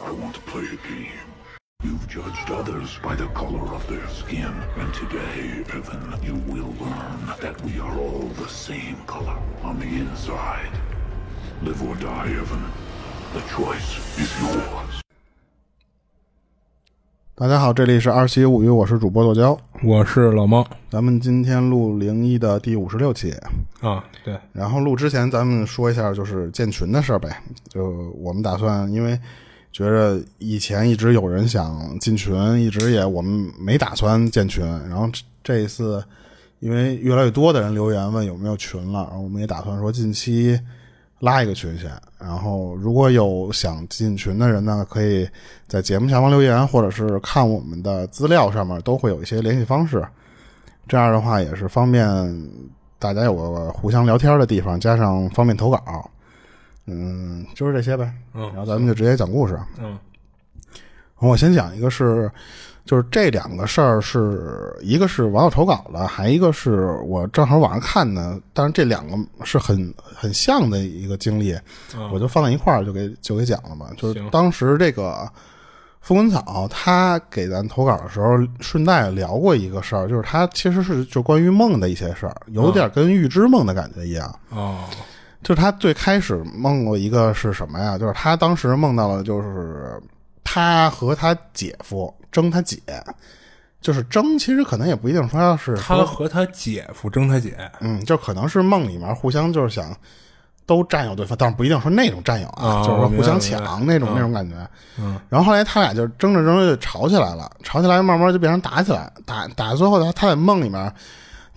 I want to play a game. You've judged others by the color of their skin, and today, Evan, you will learn that we are all the same color on the inside. Live or die, Evan. The choice is yours. 大家好，这里是二七物语，我是主播剁椒。我是老猫咱们今天录零一的第五十六期，啊，对，然后录之前咱们说一下就是建群的事儿呗。就我们打算，因为觉着以前一直有人想进群，一直也我们没打算建群，然后这一次因为越来越多的人留言问有没有群了，然后我们也打算说近期拉一个群先。然后如果有想进群的人呢，可以在节目下方留言，或者是看我们的资料上面都会有一些联系方式。这样的话也是方便大家有个互相聊天的地方，加上方便投稿。嗯，就是这些呗。嗯然后咱们就直接讲故事。嗯我先讲一个是，就是这两个事儿是一个是网友投稿的，还一个是我正好网上看的，但是这两个是很很像的一个经历，我就放在一块儿就给就给讲了嘛。就是当时这个风滚草他给咱投稿的时候，顺带聊过一个事儿，就是他其实是就关于梦的一些事儿，有点跟预知梦的感觉一样。哦就是他最开始梦过一个是什么呀？就是他当时梦到了，就是他和他姐夫争他姐，就是争，其实可能也不一定说要是说他和他姐夫争他姐，嗯，就可能是梦里面互相就是想都占有对方，但是不一定说那种占有啊，啊就是说互相抢那种、那种感觉。嗯，然后后来他俩就争着争着就吵起来了，吵起来慢慢就变成打起来，打打最后他他在梦里面，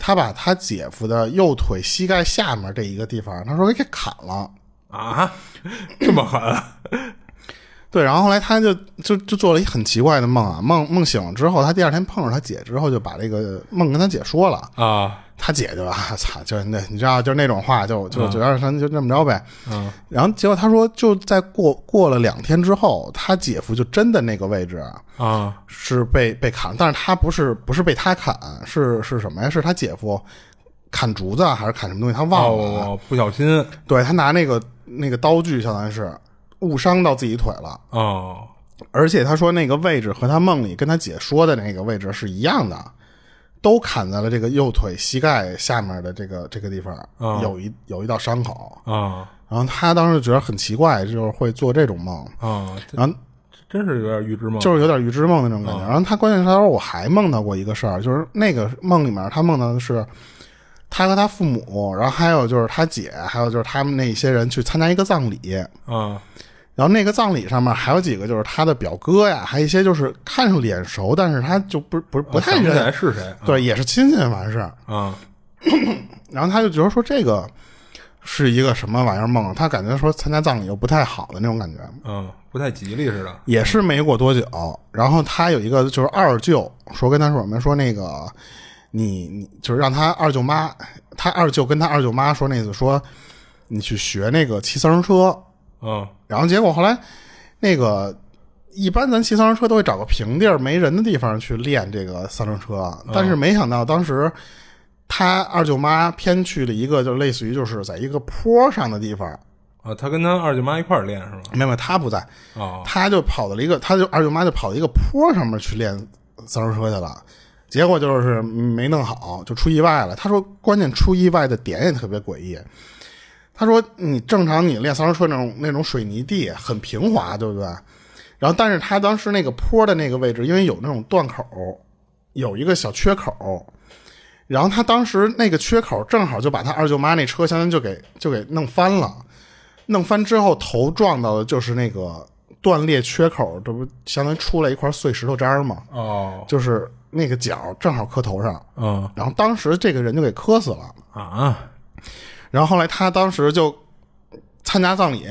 他把他姐夫的右腿膝盖下面这一个地方，他说给砍了。啊，这么狠，对，然后后来他就就就做了一很奇怪的梦啊，梦梦醒了之后，他第二天碰上他姐之后，就把这个梦跟他姐说了。啊，他姐就啊操，就是那你知道，就是那种话，就就就让他就这么着呗。嗯然后结果他说，就在过过了两天之后，他姐夫就真的那个位置啊啊是被被砍，但是他不是不是被他砍，是是什么呀？是他姐夫砍竹子啊还是砍什么东西？他忘了啊。哦，不小心对他拿那个那个刀具，相当于是误伤到自己腿了。哦。而且他说那个位置和他梦里跟他姐说的那个位置是一样的，都砍在了这个右腿膝盖下面的这个这个地方，啊有一有一道伤口。啊然后他当时觉得很奇怪，就是会做这种梦，啊，这然后真是有点预知梦，就是有点预知梦那种感觉。然后他关键是他说我还梦到过一个事儿，就是那个梦里面他梦到的是他和他父母，然后还有就是他姐，还有就是他们那些人去参加一个葬礼，啊然后那个葬礼上面还有几个就是他的表哥呀，还有一些就是看上脸熟，但是他就不不是不太认，是谁，对，也是亲戚完事儿。啊 然后他就觉得说这个是一个什么玩意儿梦，他感觉说参加葬礼又不太好的那种感觉。嗯，不太吉利似的，也是没过多久，然后他有一个就是二舅说跟他说什么说那个你你就是让他二舅妈，他二舅跟他二舅妈说那次说你去学那个骑三轮车，嗯然后结果后来那个一般咱骑三轮车都会找个平地儿没人的地方去练这个三轮车，但是没想到当时他二舅妈偏去了一个就类似于就是在一个坡上的地方，啊，他跟他二舅妈一块儿练是吧？没有他不在，哦他就跑到了一个，他就二舅妈就跑到一个坡上面去练三轮车去了，结果就是没弄好，就出意外了。他说，关键出意外的点也特别诡异。他说，你正常你练三轮车那种那种水泥地很平滑，对不对？然后，但是他当时那个坡的那个位置，因为有那种断口，有一个小缺口，然后他当时那个缺口正好就把他二舅妈那车，相当于就给就给弄翻了。弄翻之后，头撞到的就是那个断裂缺口，这不相当于出来一块碎石头渣儿吗？哦就是那个角正好磕头上，嗯然后当时这个人就给磕死了。啊然后后来他当时就参加葬礼，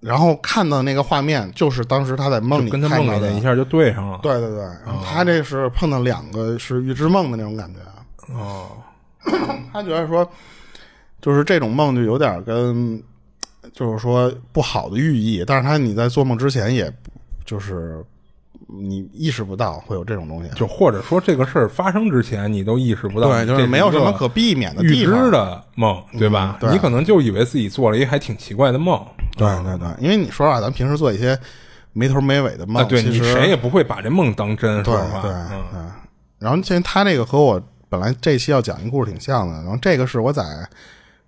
然后看到那个画面，就是当时他在梦里跟他看到的梦里的一。下就对上了，对对对，然后他这是碰到两个是预知梦的那种感觉。哦 他觉得说，就是这种梦就有点跟，就是说不好的寓意，但是他你在做梦之前也，就是你意识不到会有这种东西，就或者说这个事儿发生之前你都意识不到，对，就是没有什么可避免的预知。的梦，对吧？对你可能就以为自己做了一个还挺奇怪的梦，对对对，因为你说实话，咱平时做一些没头没尾的梦。对你谁也不会把这梦当真，对。对嗯对。然后其实他那个和我本来这期要讲一故事挺像的，然后这个是我在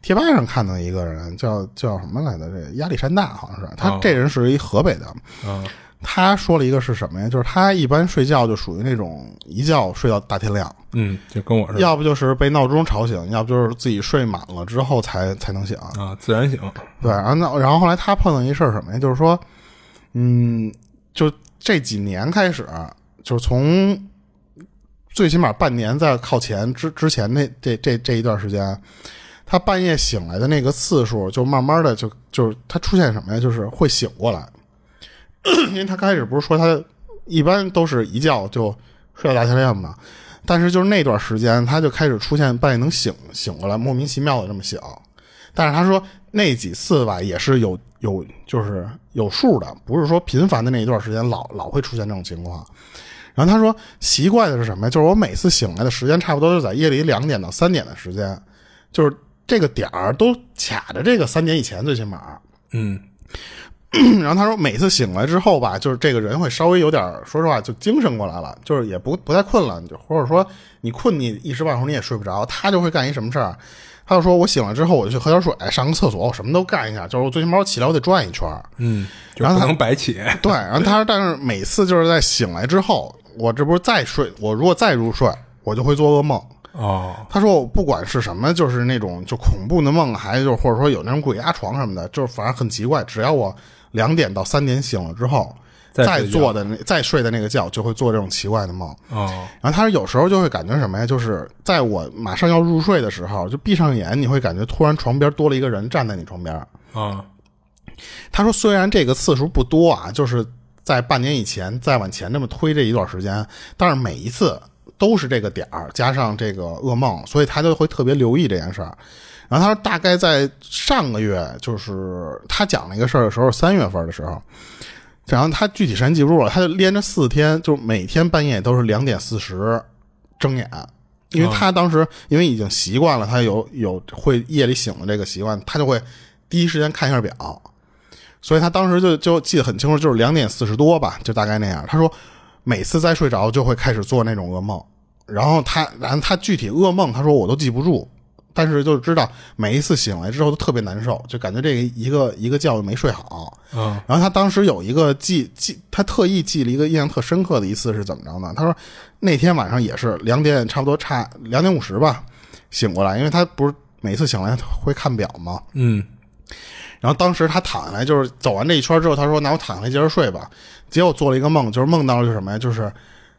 贴吧上看到一个人叫叫什么来着？这亚历山大好像是他哦这人是一河北的，嗯他说了一个是什么呀？就是他一般睡觉就属于那种一觉睡到大天亮，嗯，就跟我似的要不就是被闹钟吵醒，要不就是自己睡满了之后才才能醒。啊，自然醒。对，然后那然后后来他碰到一事儿什么呀？就是说，嗯，就这几年开始，就是从最起码半年在靠前之之前那这这这一段时间，他半夜醒来的那个次数，就慢慢的就就是他出现什么呀？就是会醒过来，因为他开始不是说他一般都是一觉就睡到大天亮嘛，但是就是那段时间他就开始出现半夜能醒醒过来，莫名其妙的这么醒。但是他说那几次吧，也是有有就是有数的，不是说频繁的那一段时间老老会出现这种情况。然后他说奇怪的是什么呀？就是我每次醒来的时间差不多就在夜里两点到三点的时间，就是这个点儿都卡着这个三点以前，最起码。嗯 然后他说，每次醒来之后吧，就是这个人会稍微有点儿，说实话就精神过来了，就是也不不太困了，就或者说你困你一时半会儿你也睡不着，他就会干一什么事儿？他就说我醒了之后我就去喝点水，上个厕所，我什么都干一下，就是我最起码我起来我得转一圈儿。嗯，然后他能白起。对，然后他说，但是每次就是在醒来之后，我这不是再睡，我如果再入睡，我就会做噩梦。哦，他说我不管是什么，就是那种就恐怖的梦，还就是或者说有那种鬼压床什么的，就是反正很奇怪。只要我两点到三点醒了之后，再做的那再睡的那个觉，就会做这种奇怪的梦。哦，然后他说有时候就会感觉什么呀，就是在我马上要入睡的时候，就闭上眼，你会感觉突然床边多了一个人站在你床边。啊，他说虽然这个次数不多啊，就是在半年以前再往前这么推这一段时间，但是每一次都是这个点儿加上这个噩梦，所以他就会特别留意这件事儿。然后他说大概在上个月，就是他讲那个事儿的时候，三月份的时候，然后他具体时间记不住了，他就连着四天，就每天半夜都是两点四十睁眼。因为他当时因为已经习惯了，他有有会夜里醒的这个习惯，他就会第一时间看一下表，所以他当时就就记得很清楚，就是两点四十多吧，就大概那样。他说每次再睡着就会开始做那种噩梦，然后他然后他具体噩梦他说我都记不住，但是就知道每一次醒来之后都特别难受，就感觉这个一个一个觉没睡好。嗯然后他当时有一个记记，他特意记了一个印象特深刻的一次是怎么着呢？他说那天晚上也是两点，差不多差两点五十吧，醒过来，因为他不是每次醒来会看表吗？嗯然后当时他躺下来，就是走完这一圈之后，他说：“那我躺下来接着睡吧。”结果做了一个梦，就是梦到了是什么呀？就是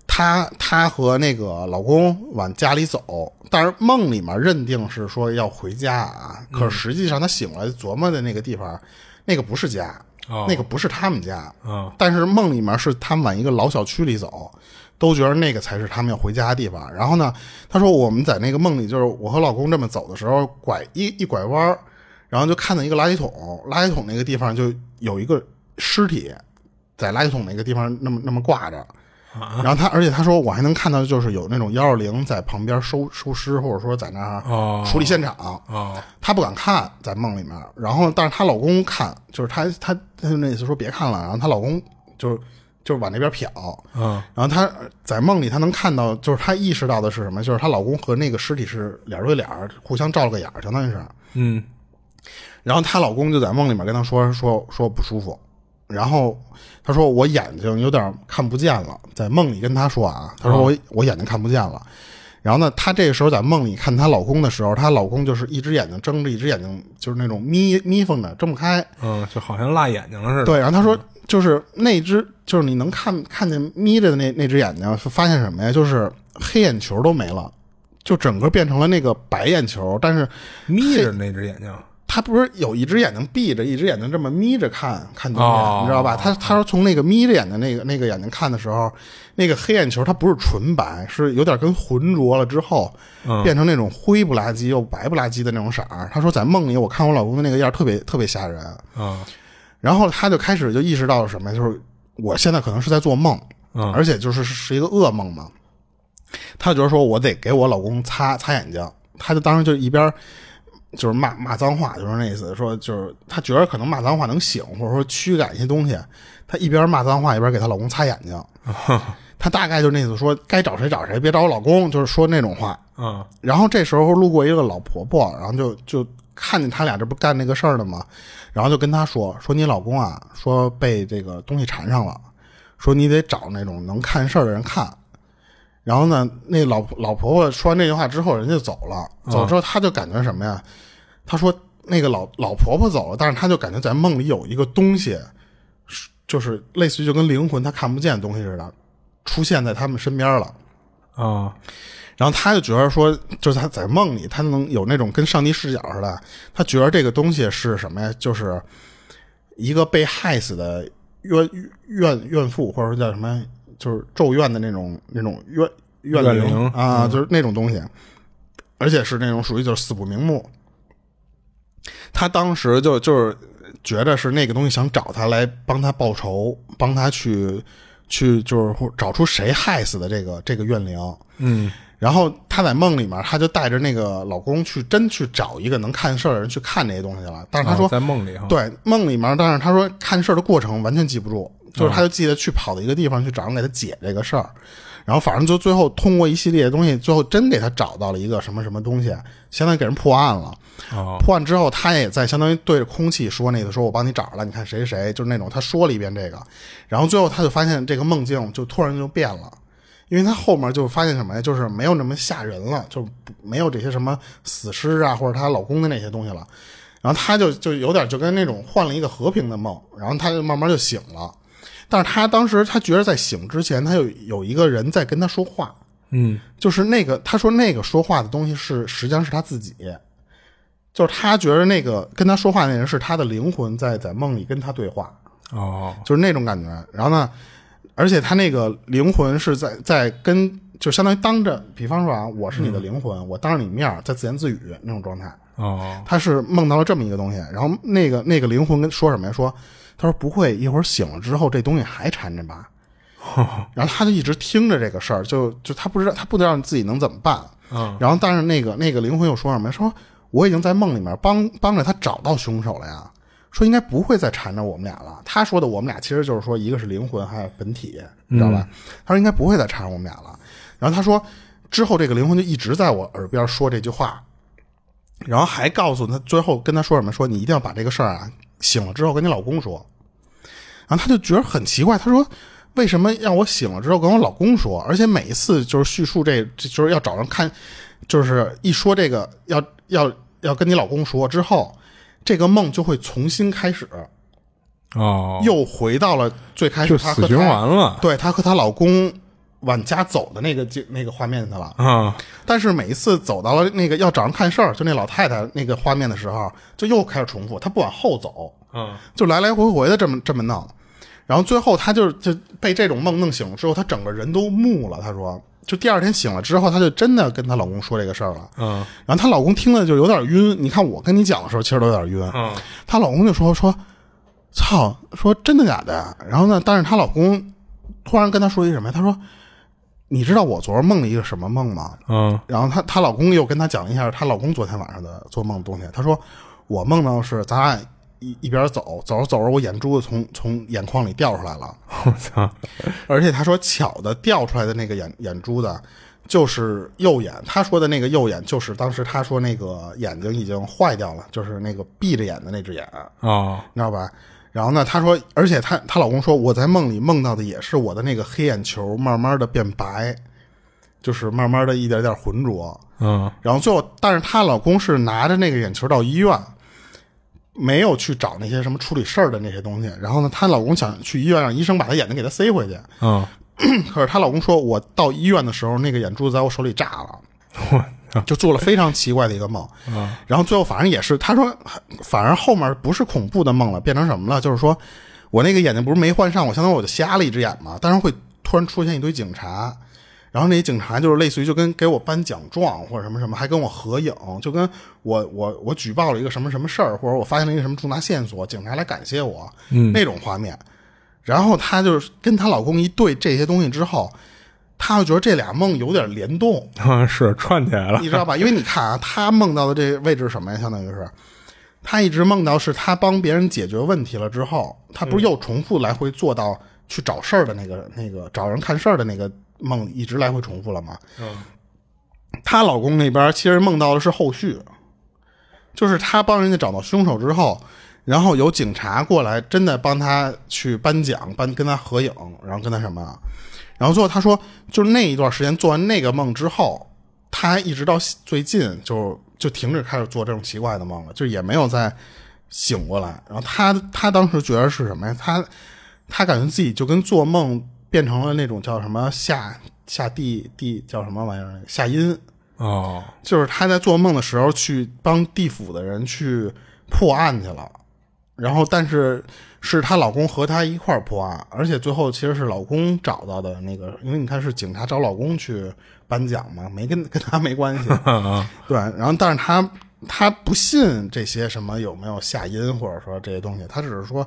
她她和那个老公往家里走，但是梦里面认定是说要回家啊，可是实际上她醒来琢磨的那个地方，那个不是家，哦那个不是他们家，啊但是梦里面是他们往一个老小区里走，都觉得那个才是他们要回家的地方。然后呢，她说我们在那个梦里，就是我和老公这么走的时候，拐一一拐弯儿然后就看到一个垃圾桶，垃圾桶那个地方就有一个尸体，在垃圾桶那个地方那么那么挂着。然后他，而且他说我还能看到，就是有那种幺二零在旁边收收尸，或者说在那儿哦处理现场。哦她不敢看，在梦里面。然后，但是她老公看，就是她她她就那意思说别看了。然后她老公就是就是往那边瞟。嗯然后她在梦里，她能看到，就是她意识到的是什么？就是她老公和那个尸体是脸对脸，互相照了个眼，相当于是。嗯然后她老公就在梦里面跟她说说说不舒服，然后他说我眼睛有点看不见了，在梦里跟他说啊，他说我、我眼睛看不见了。然后呢，她这个时候在梦里看她老公的时候，她老公就是一只眼睛睁着，一只眼睛就是那种眯眯缝的，睁不开。嗯，就好像辣眼睛了似的。对，然后她说就是那只就是你能看看见眯着的那那只眼睛，发现什么呀？就是黑眼球都没了，就整个变成了那个白眼球，但是眯着那只眼睛。他不是有一只眼睛闭着，一只眼睛这么眯着看看东西，哦你知道吧？他他说从那个眯着眼的那个那个眼睛看的时候，那个黑眼球它不是纯白，是有点跟浑浊了之后，嗯变成那种灰不拉几又白不拉几的那种色儿。他说在梦里我看我老公的那个样特别特别吓人，啊然后他就开始就意识到了什么呀？就是我现在可能是在做梦，嗯而且就是是一个噩梦嘛。他觉得说我得给我老公擦擦眼睛，他就当时就一边就是骂骂脏话，就是那意思，说就是她觉得可能骂脏话能醒，或者说驱赶一些东西。她一边骂脏话，一边给她老公擦眼睛。她大概就是那意思，说该找谁找谁，别找我老公，就是说那种话。嗯然后这时候路过一个老婆婆，然后就就看见他俩这不干那个事儿呢吗？然后就跟她说说你老公啊，说被这个东西缠上了，说你得找那种能看事儿的人看。然后呢，那老老婆婆说完这句话之后，人就走了。走之后，他就感觉什么呀？他说那个老老婆婆走了，但是他就感觉在梦里有一个东西，是就是类似于就跟灵魂他看不见的东西似的，出现在他们身边了。啊然后他就觉得说，就是他在梦里，他能有那种跟上帝视角似的，他觉得这个东西是什么呀？就是一个被害死的怨怨怨妇，或者说叫什么，就是咒怨的那种那种怨怨怨灵啊，就是那种东西，而且是那种属于就是死不瞑目。他当时就就是觉得是那个东西想找他来帮他报仇，帮他去去就是找出谁害死的这个这个怨灵。嗯然后她在梦里面，她就带着那个老公去真去找一个能看事儿的人去看这些东西了。但是她说，哦在梦里哈，对梦里面，但是她说看事儿的过程完全记不住，就是她就记得去跑到一个地方去找人给她解这个事儿。然后反正就最后通过一系列的东西，最后真给她找到了一个什么什么东西，相当于给人破案了。哦破案之后，她也在相当于对着空气说那个说我帮你找着了，你看谁谁谁，就是那种她说了一遍这个，然后最后她就发现这个梦境就突然就变了。因为她后面就发现什么呀，就是没有那么吓人了，就没有这些什么死尸啊或者她老公的那些东西了，然后她就就有点就跟那种换了一个和平的梦，然后她就慢慢就醒了，但是她当时她觉得在醒之前，她有有一个人在跟她说话，嗯。就是那个她说那个说话的东西是实际上是她自己，就是她觉得那个跟她说话那人是她的灵魂在在梦里跟她对话，哦。就是那种感觉。然后呢，而且他那个灵魂是在在跟，就相当于当着，比方说啊，我是你的灵魂，我当着你面儿在自言自语那种状态。哦他是梦到了这么一个东西，然后那个那个灵魂跟说什么呀？说他说不会，一会儿醒了之后这东西还缠着吧？然后他就一直听着这个事儿，就就他不知道他不知道自己能怎么办。嗯然后但是那个那个灵魂又说什么呀？说我已经在梦里面帮帮着他找到凶手了呀。说应该不会再缠着我们俩了。他说的我们俩其实就是说一个是灵魂，还有本体，你知道吧？他说应该不会再缠着我们俩了。然后他说之后这个灵魂就一直在我耳边说这句话，然后还告诉他最后跟他说什么？说你一定要把这个事儿啊醒了之后跟你老公说。然后他就觉得很奇怪，他说为什么让我醒了之后跟我老公说？而且每一次就是叙述这，这就是要找人看，就是一说这个要要要跟你老公说之后，这个梦就会重新开始，哦，又回到了最开始就她和死循环了。对她和她老公往家走的那个景那个画面去了。啊。但是每一次走到了那个要找人看事儿，就那老太太那个画面的时候，就又开始重复，她不往后走，嗯。就来来回回的这么这么弄，然后最后她就就被这种梦弄醒了之后，她整个人都木了。她说，就第二天醒了之后，她就真的跟她老公说这个事儿了。嗯然后她老公听了就有点晕，你看我跟你讲的时候，其实都有点晕。嗯她老公就说说，操，说真的假的呀？然后呢，但是她老公突然跟她说一什么呀？他说，你知道我昨儿梦了一个什么梦吗？嗯然后她她老公又跟她讲了一下她老公昨天晚上的做梦的东西。她说，我梦到是咱俩一一边走，走着走着，我眼珠子从从眼眶里掉出来了。我操而且他说巧的掉出来的那个眼眼珠子就是右眼，他说的那个右眼就是当时他说那个眼睛已经坏掉了，就是那个闭着眼的那只眼，哦你知道吧？然后呢，她说，而且她她老公说，我在梦里梦到的也是我的那个黑眼球慢慢的变白，就是慢慢的一点点浑浊。嗯然后最后，但是她老公是拿着那个眼球到医院，没有去找那些什么处理事儿的那些东西。然后呢，她老公想去医院让医生把她眼睛给她塞回去，嗯。可是她老公说，我到医院的时候，那个眼珠子在我手里炸了。就做了非常奇怪的一个梦，然后最后反正也是，他说，反而后面不是恐怖的梦了，变成什么了？就是说我那个眼睛不是没换上，我相当于我就瞎了一只眼嘛，但是会突然出现一堆警察，然后那些警察就是类似于就跟给我颁奖状或者什么什么，还跟我合影，就跟我我我举报了一个什么什么事儿，或者我发现了一个什么重大线索，警察来感谢我，那种画面。然后她就是跟她老公一对这些东西之后，她就觉得这俩梦有点联动，啊，是串起来了你知道吧？因为你看啊，她梦到的这个位置是什么呀？相当于是她一直梦到是她帮别人解决问题了之后，她不是又重复来回做到去找事儿的那个、那个找人看事儿的那个梦，一直来回重复了嘛？嗯她老公那边其实梦到的是后续，就是她帮人家找到凶手之后，然后有警察过来，真的帮她去颁奖，颁跟她合影，然后跟她什么，然后最后她说，就是那一段时间做完那个梦之后，她一直到最近就就停止开始做这种奇怪的梦了，就也没有再醒过来。然后她她当时觉得是什么呀？她她感觉自己就跟做梦变成了那种叫什么下下地地叫什么玩意儿下阴。哦。就是他在做梦的时候去帮地府的人去破案去了，然后但是是她老公和她一块儿破案，而且最后其实是老公找到的那个，因为你看是警察找老公去颁奖嘛，没跟跟他没关系，啊。对，然后但是她她不信这些什么有没有下阴或者说这些东西，她只是说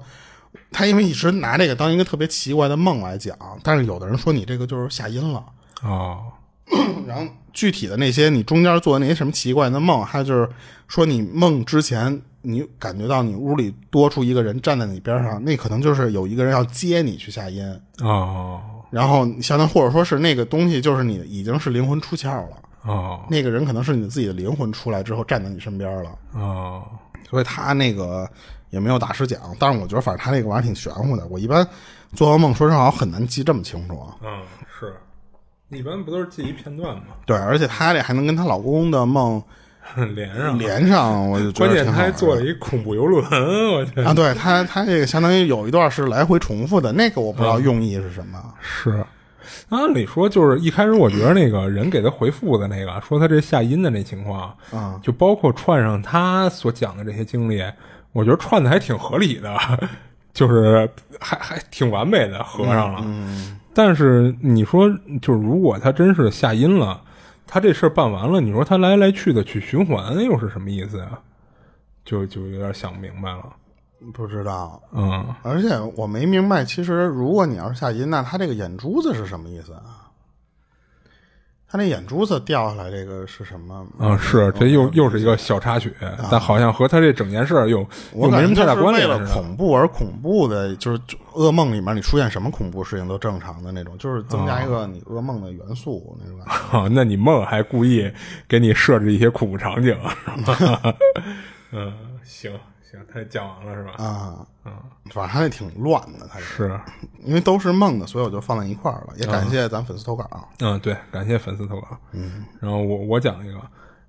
他因为一直拿这个当一个特别奇怪的梦来讲，但是有的人说你这个就是下阴了。哦。然后具体的那些你中间做的那些什么奇怪的梦，还有就是说你梦之前你感觉到你屋里多出一个人站在你边上，那可能就是有一个人要接你去下阴，哦。然后相当或者说是那个东西就是你已经是灵魂出窍了，哦。那个人可能是你自己的灵魂出来之后站在你身边了，哦。所以他那个也没有大师讲，但是我觉得反正他那个玩意儿挺玄乎的，我一般做噩梦说实话我很难记这么清楚啊。嗯是，一般不都是记一片段吗？对，而且她这还能跟她老公的梦连上，连上，我就觉关键他还做了一恐怖游轮，我去，啊，对他，他这个相当于有一段是来回重复的，那个我不知道用意是什么。是。按理说，就是一开始我觉得那个人给他回复的那个，说他这下阴的那情况，啊，就包括串上他所讲的这些经历，我觉得串的还挺合理的，就是还还挺完美的合上了。但是你说，就是如果他真是下阴了，他这事儿办完了，你说他来来去的去循环，又是什么意思呀？就就有点想不明白了。不知道，嗯，而且我没明白，其实如果你要是下阴，那他这个眼珠子是什么意思啊？他那眼珠子掉下来，这个是什么？嗯，是这又又是一个小插曲，但好像和他这整件事儿又我又没什么太大关系似的。恐怖而恐怖的，就是噩梦里面你出现什么恐怖事情都正常的那种，就是增加一个你噩梦的元素那种感觉。啊，那你梦还故意给你设置一些恐怖场景，是吧？嗯，行行，他讲完了是吧？啊，反正他那挺乱的，他是，因为都是梦的，所以我就放在一块儿了。也感谢咱粉丝投稿。嗯，对，感谢粉丝投稿。嗯，然后我我讲一个，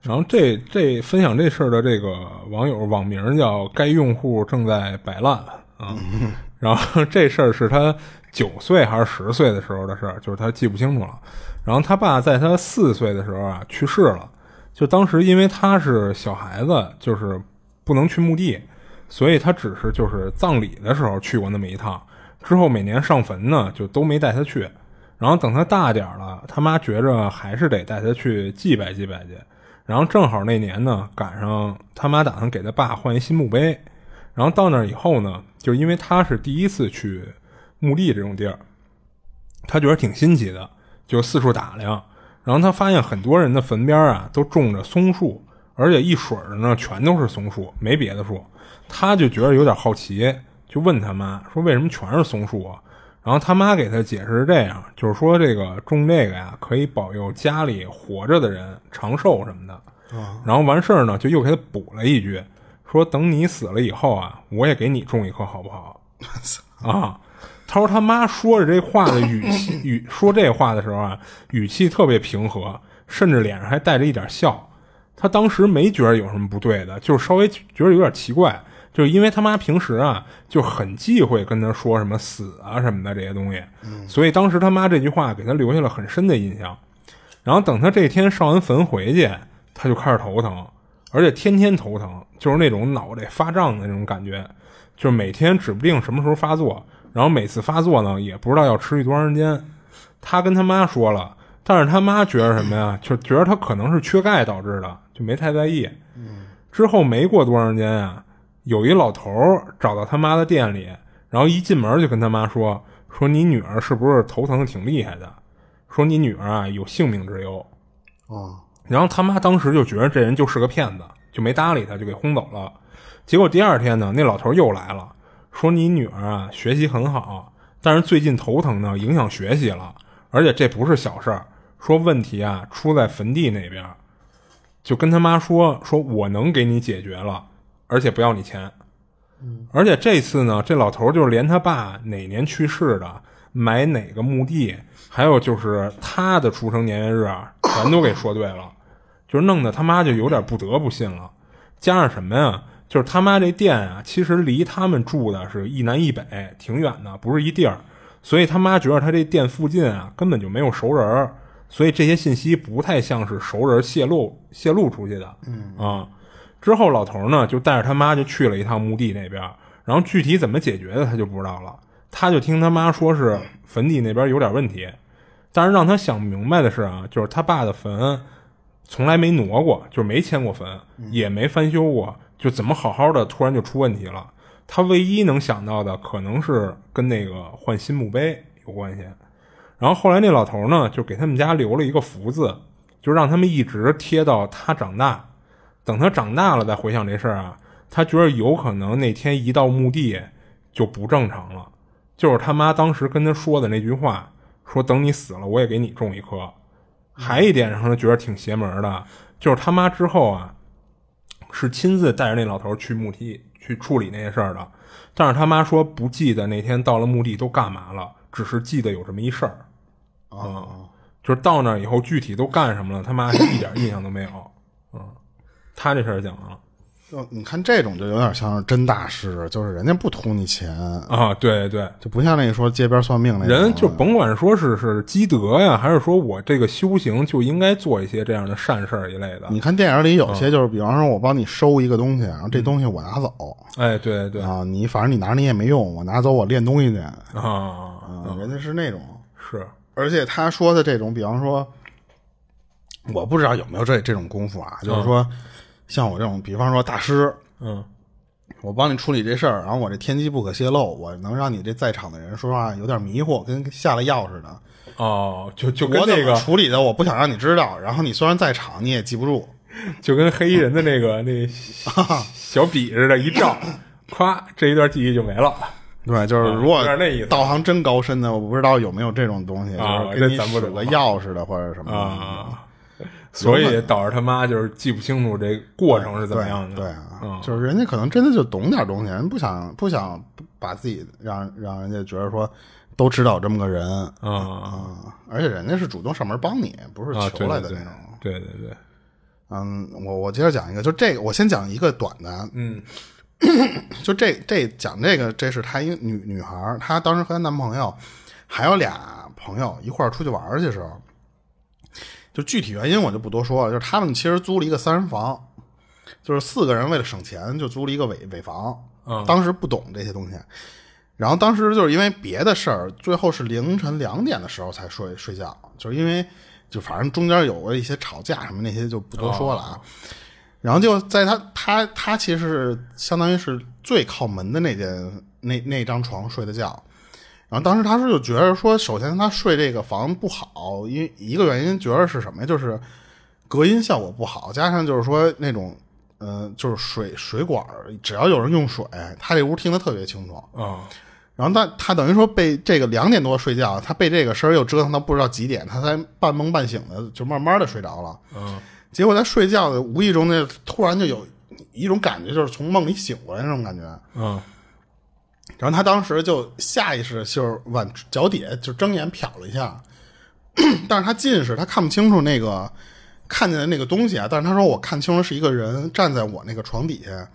然后这这分享这事儿的这个网友网名叫该用户正在摆烂啊，然后这事儿是他九岁还是十岁的时候的事儿，就是他记不清楚了。然后他爸在他四岁的时候啊去世了，就当时因为他是小孩子，就是不能去墓地，所以他只是就是葬礼的时候去过那么一趟，之后每年上坟呢就都没带他去。然后等他大点了，他妈觉着还是得带他去祭拜祭拜去。然后正好那年呢，赶上他妈打算给他爸换一新墓碑。然后到那以后呢，就因为他是第一次去墓地这种地儿，他觉得挺新奇的，就四处打量。然后他发现很多人的坟边啊都种着松树，而且一水儿呢全都是松树，没别的树。他就觉得有点好奇，就问他妈说：“为什么全是松树啊？”然后他妈给他解释是这样，就是说这个种这个呀，可以保佑家里活着的人长寿什么的。然后完事儿呢，就又给他补了一句，说等你死了以后啊，我也给你种一棵，好不好？啊，他说他妈说着这话的语气，语说这话的时候啊，语气特别平和，甚至脸上还带着一点笑。他当时没觉得有什么不对的，就是稍微觉得有点奇怪，就是因为他妈平时啊就很忌讳跟他说什么死啊什么的这些东西，所以当时他妈这句话给他留下了很深的印象。然后等他这天上完坟回去，他就开始头疼，而且天天头疼，就是那种脑袋发胀的那种感觉，就是每天指不定什么时候发作，然后每次发作呢也不知道要持续多长时间。他跟他妈说了，但是他妈觉得什么呀？就觉得他可能是缺钙导致的，就没太在意。之后没过多长时间呀，有一老头儿找到他妈的店里，然后一进门就跟他妈说：“说你女儿是不是头疼的挺厉害的？说你女儿啊有性命之忧。哦，然后他妈当时就觉得这人就是个骗子，就没搭理他，就给轰走了。结果第二天呢，那老头又来了，说你女儿啊学习很好，但是最近头疼呢，影响学习了，而且这不是小事儿。说问题啊出在坟地那边，就跟他妈说说我能给你解决了，而且不要你钱。而且这次呢，这老头就是连他爸哪年去世的，买哪个墓地，还有就是他的出生年月日啊，全都给说对了，就是弄得他妈就有点不得不信了。加上什么呀？就是他妈这店啊，其实离他们住的是一南一北，挺远的，不是一地儿。所以他妈觉得他这店附近啊，根本就没有熟人，所以这些信息不太像是熟人泄露泄露出去的。嗯啊。之后，老头呢就带着他妈就去了一趟墓地那边，然后具体怎么解决的他就不知道了。他就听他妈说是坟地那边有点问题，但是让他想明白的是啊，就是他爸的坟从来没挪过，就是没迁过坟，也没翻修过，就怎么好好的突然就出问题了？他唯一能想到的可能是跟那个换新墓碑有关系。然后后来那老头呢就给他们家留了一个福字，就让他们一直贴到他长大。等他长大了再回想这事儿啊，他觉得有可能那天一到墓地就不正常了，就是他妈当时跟他说的那句话，说等你死了我也给你种一棵。还一点让他觉得挺邪门的，就是他妈之后啊，是亲自带着那老头去墓地去处理那些事儿的，但是他妈说不记得那天到了墓地都干嘛了，只是记得有这么一事儿。啊，就是到那以后具体都干什么了，他妈一点印象都没有。嗯。他这事儿讲完了，就你看这种就有点像是真大师，就是人家不图你钱。啊，对对，就不像那个说街边算命那人，就甭管说是是积德呀，还是说我这个修行就应该做一些这样的善事儿一类的。你看电影里有些就是，比方说我帮你收一个东西，然后这东西我拿走，哎，对对。啊，你反正你拿着你也没用，我拿走我练东西去。啊，人家是那种。是，而且他说的这种，比方说，我不知道有没有这这种功夫啊，就是说。像我这种，比方说大师，嗯，我帮你处理这事儿，然后我这天机不可泄露，我能让你这在场的人说话有点迷糊，跟下了药似的。哦，就就跟那个处理的，我不想让你知道。然后你虽然在场，你也记不住，就跟黑衣人的那个那 小笔似的，一照，咵，这一段记忆就没了。对，就是如果道行真高深的，我不知道有没有这种东西，啊，跟你使个钥匙的或者什么啊。所以导致他妈就是记不清楚这过程是怎么样的。对啊，就是人家可能真的就懂点东西，人不想不想把自己让让人家觉得说都知道这么个人啊，而且人家是主动上门帮你，不是求来的那种。对对对，嗯，我我接着讲一个，就这个我先讲一个短的，嗯，就这这讲这个，这是她一个女女孩，她当时和她男朋友还有俩朋友一块儿出去玩去时候。就具体原因我就不多说了，就是他们其实租了一个三人房，就是四个人为了省钱就租了一个尾尾房。嗯，当时不懂这些东西，然后当时就是因为别的事儿，最后是凌晨两点的时候才睡睡觉，就是因为就反正中间有过一些吵架什么那些就不多说了啊。然后就在他他他其实是相当于是最靠门的那间那那张床睡的觉。然后当时他是就觉得说，首先他睡这个房不好，因为一个原因觉得是什么呀？就是隔音效果不好，加上就是说那种，呃，就是水水管只要有人用水，他这屋听得特别清楚啊。然后他他等于说被这个两点多睡觉，他被这个声又折腾到不知道几点，他才半梦半醒的，就慢慢的睡着了。嗯。结果在睡觉的无意中呢，突然就有一种感觉，就是从梦里醒过来那种感觉。嗯。然后他当时就下意识就是往脚底下就睁眼瞟了一下，但是他近视，他看不清楚那个看见的那个东西啊。但是他说我看清了是一个人站在我那个床底下，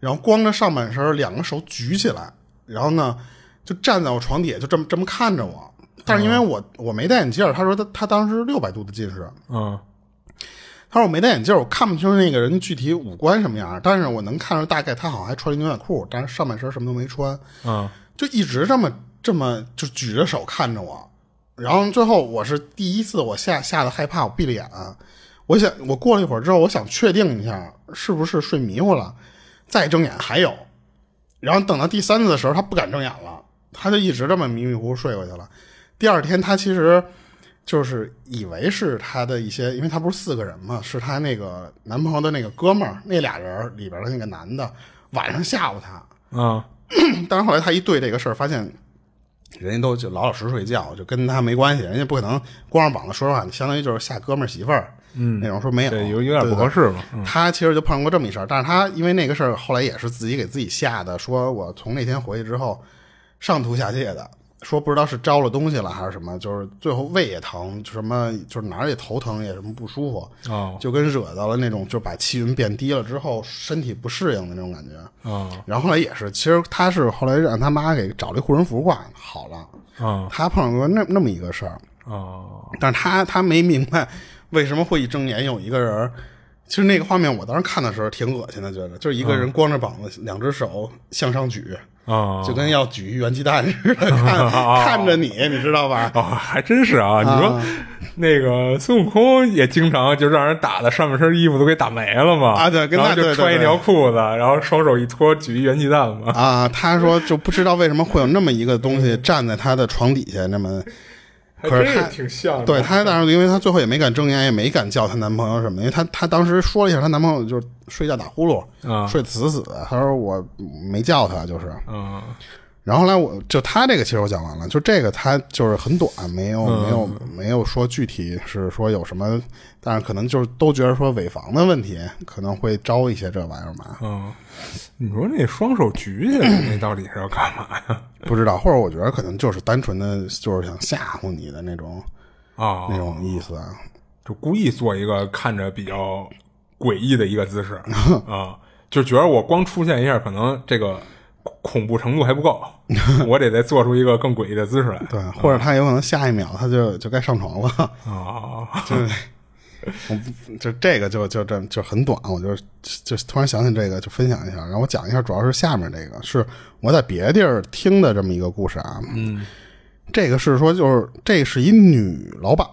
然后光着上半身，两个手举起来，然后呢就站在我床底下，就这么这么看着我。但是因为我我没戴眼镜，他说他他当时六百度的近视，嗯。他说：“我没戴眼镜，我看不清那个人具体五官什么样，但是我能看出大概他好像还穿了牛仔裤，但是上半身什么都没穿。嗯，就一直这么这么就举着手看着我，然后最后我是第一次，我吓吓得害怕，我闭了眼。我想我过了一会儿之后，我想确定一下是不是睡迷糊了，再睁眼还有。然后等到第三次的时候，他不敢睁眼了，他就一直这么迷迷糊糊睡过去了。第二天他其实。”就是以为是她的一些，因为她不是四个人嘛，是她那个男朋友的那个哥们儿，那俩人里边的那个男的晚上吓唬她。啊 但是后来她一对这个事儿，发现人家都就老老实实睡觉，就跟她没关系，人家不可能光着膀子说实话，相当于就是吓哥们儿媳妇儿，嗯，那种说没有，对，有有点不合适嘛。嗯他其实就碰上过这么一事儿，但是他因为那个事儿，后来也是自己给自己吓的，说我从那天回去之后，上吐下泻的，说不知道是招了东西了还是什么，就是最后胃也疼，就什么就是哪儿也头疼，也什么不舒服，哦。就跟惹到了那种就把气运变低了之后身体不适应的那种感觉。啊然后后来也是，其实他是后来让他妈给找了一护身符挂好了，啊他碰上过那那么一个事但是他他没明白为什么会一睁眼有一个人儿。其实那个画面我当时看的时候挺恶心的，觉得就是一个人光着膀子，两只手向上举，啊，就跟要举一原鸡蛋似的，看看着你，你知道吧？哦，还真是啊！你说那个孙悟空也经常就让人打的上半身衣服都给打没了嘛啊对跟他就穿一条裤子，然后双手一托举一元气弹嘛。啊，他说就不知道为什么会有那么一个东西站在他的床底下，那么，可是她挺像的。对她当时因为她最后也没敢睁眼，也没敢叫她男朋友什么的，因为她她当时说了一下，她男朋友就是睡觉打呼噜，啊睡得死死的。她说我没叫他，就是。嗯然后后来我就他这个其实我讲完了，就这个他就是很短，没有、嗯。没有没有说具体是说有什么，但是可能就是都觉得说尾房的问题可能会招一些这玩意儿吧，嗯，你说那双手举起来，那到底是要干嘛呀？不知道，或者我觉得可能就是单纯的就是想吓唬你的那种、啊，那种意思啊。就故意做一个看着比较诡异的一个姿势。啊，就觉得我光出现一下，可能这个恐恐怖程度还不够，我得再做出一个更诡异的姿势来。对，或者他有可能下一秒他就就该上床了，啊，就是我就这个就就这就很短，我就就突然想起这个就分享一下，然后我讲一下，主要是下面这个是我在别地儿听的这么一个故事啊，嗯，这个是说就是这是一女老板，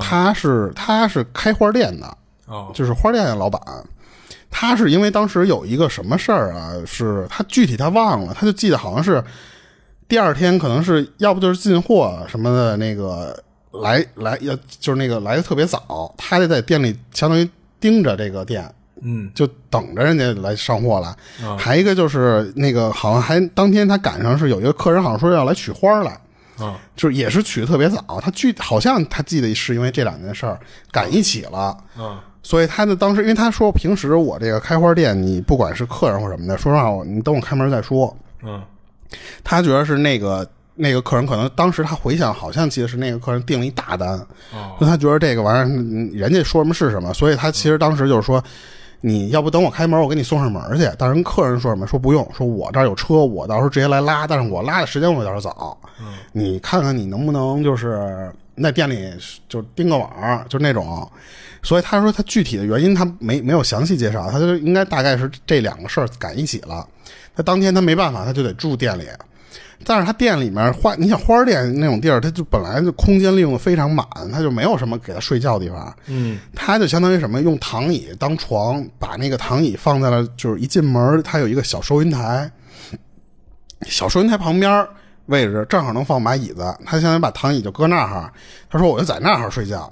她是她是开花店的，哦就是花店的老板。她是因为当时有一个什么事儿啊，是他具体他忘了，他就记得好像是第二天可能是要不就是进货什么的那个来来要就是那个来的特别早，他就在店里相当于盯着这个店，嗯就等着人家来上货来。还一个就是那个好像还当天他赶上是有一个客人好像说要来取花来，啊就是也是取的特别早。他具好像他记得是因为这两件事儿赶一起了。啊所以他的当时，因为他说平时我这个开花店，你不管是客人或什么的，说实话，你等我开门再说。嗯他觉得是那个那个客人可能当时他回想，好像记得是那个客人订了一大单，哦就他觉得这个玩意儿嗯人家说什么是什么，所以他其实当时就是说，你要不等我开门，我给你送上门去。但是人客人说什么？说不用，说我这儿有车，我到时候直接来拉，但是我拉的时间我有点早，你看看你能不能就是在店里就盯个网，就那种。所以他说他具体的原因他没没有详细介绍，他就应该大概是这两个事儿赶一起了。他当天他没办法，他就得住店里。但是他店里面花，你想花店那种地儿，他就本来就空间利用的非常满，他就没有什么给他睡觉的地方。嗯他就相当于什么，用躺椅当床，把那个躺椅放在了，就是一进门，他有一个小收银台，小收银台旁边位置正好能放把椅子，他相当于把躺椅就搁那儿。他说我就在那儿睡觉。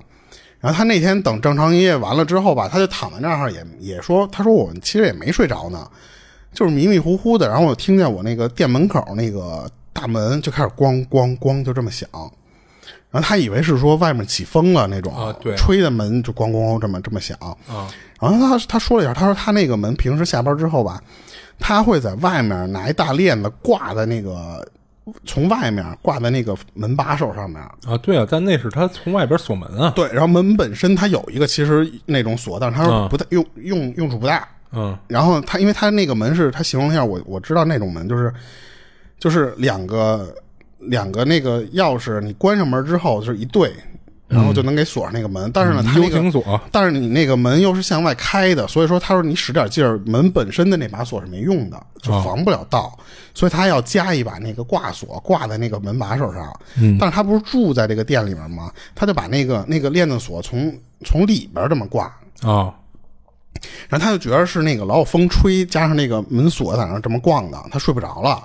然后他那天等正常营业完了之后吧，他就躺在那儿也也说，他说我其实也没睡着呢，就是迷迷糊糊的。然后我听见我那个店门口那个大门就开始咣咣咣就这么响，然后他以为是说外面起风了那种，啊对吹的门就咣咣咣这么这么响。啊然后他他说了一下，他说他那个门平时下班之后吧，他会在外面拿一大链子挂在那个从外面挂在那个门把手上面。啊！对啊，但那是他从外边锁门啊。对，然后门本身它有一个其实那种锁，但是他说嗯不太用用用处不大。嗯然后它因为它那个门是它形容一下，我我知道那种门就是就是两个两个那个钥匙，你关上门之后就是一对，然后就能给锁上那个门。但是呢，它那 U 型个锁但是你那个门又是向外开的，所以说他说你使点劲儿，门本身的那把锁是没用的，就防不了盗，所以他要加一把那个挂锁挂在那个门把手上。嗯，但是他不是住在这个店里面吗？他就把那个那个链子锁从从里边这么挂。啊然后他就觉得是那个老有风吹，加上那个门锁在那儿这么逛的，他睡不着了。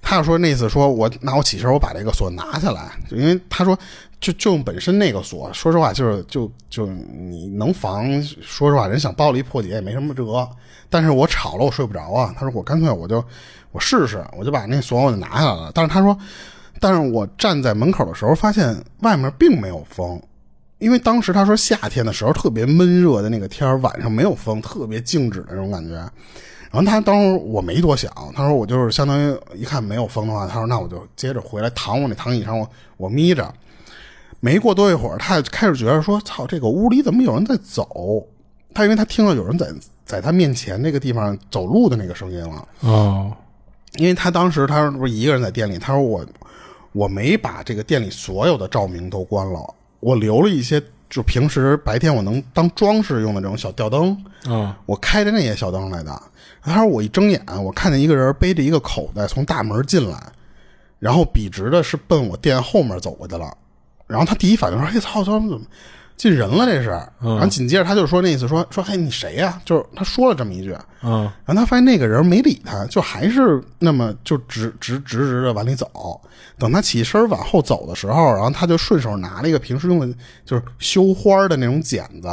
他就说那次说我那我起身我把这个锁拿下来，就因为他说就就本身那个锁，说实话就是就就你能防，说实话人想暴力破解也没什么辙。但是我吵了我睡不着啊，他说我干脆我就我试试，我就把那锁我就拿下来了。但是他说，但是我站在门口的时候发现外面并没有风。因为当时他说夏天的时候特别闷热的那个天晚上没有风，特别静止的那种感觉。然后他当时我没多想，他说我就是相当于一看没有风的话，他说那我就接着回来躺我那躺椅上，我我眯着。没过多一会儿，他开始觉得说操，这个屋里怎么有人在走？他因为他听到有人在在他面前那个地方走路的那个声音了。哦，因为他当时他不是一个人在店里，他说我我没把这个店里所有的照明都关了。我留了一些，就平时白天我能当装饰用的这种小吊灯，啊，我开着那些小灯来的。他说我一睁眼，我看见一个人背着一个口袋从大门进来，然后笔直的是奔我店后面走过去了。然后他第一反应说：“哎操，怎么怎么进人了？这是。”然后紧接着他就说那意思说说：“嘿，你谁呀？”就是他说了这么一句。嗯，然后他发现那个人没理他，就还是那么就直直直直的往里走。等他起身往后走的时候，然后他就顺手拿了一个平时用的，就是修花的那种剪子，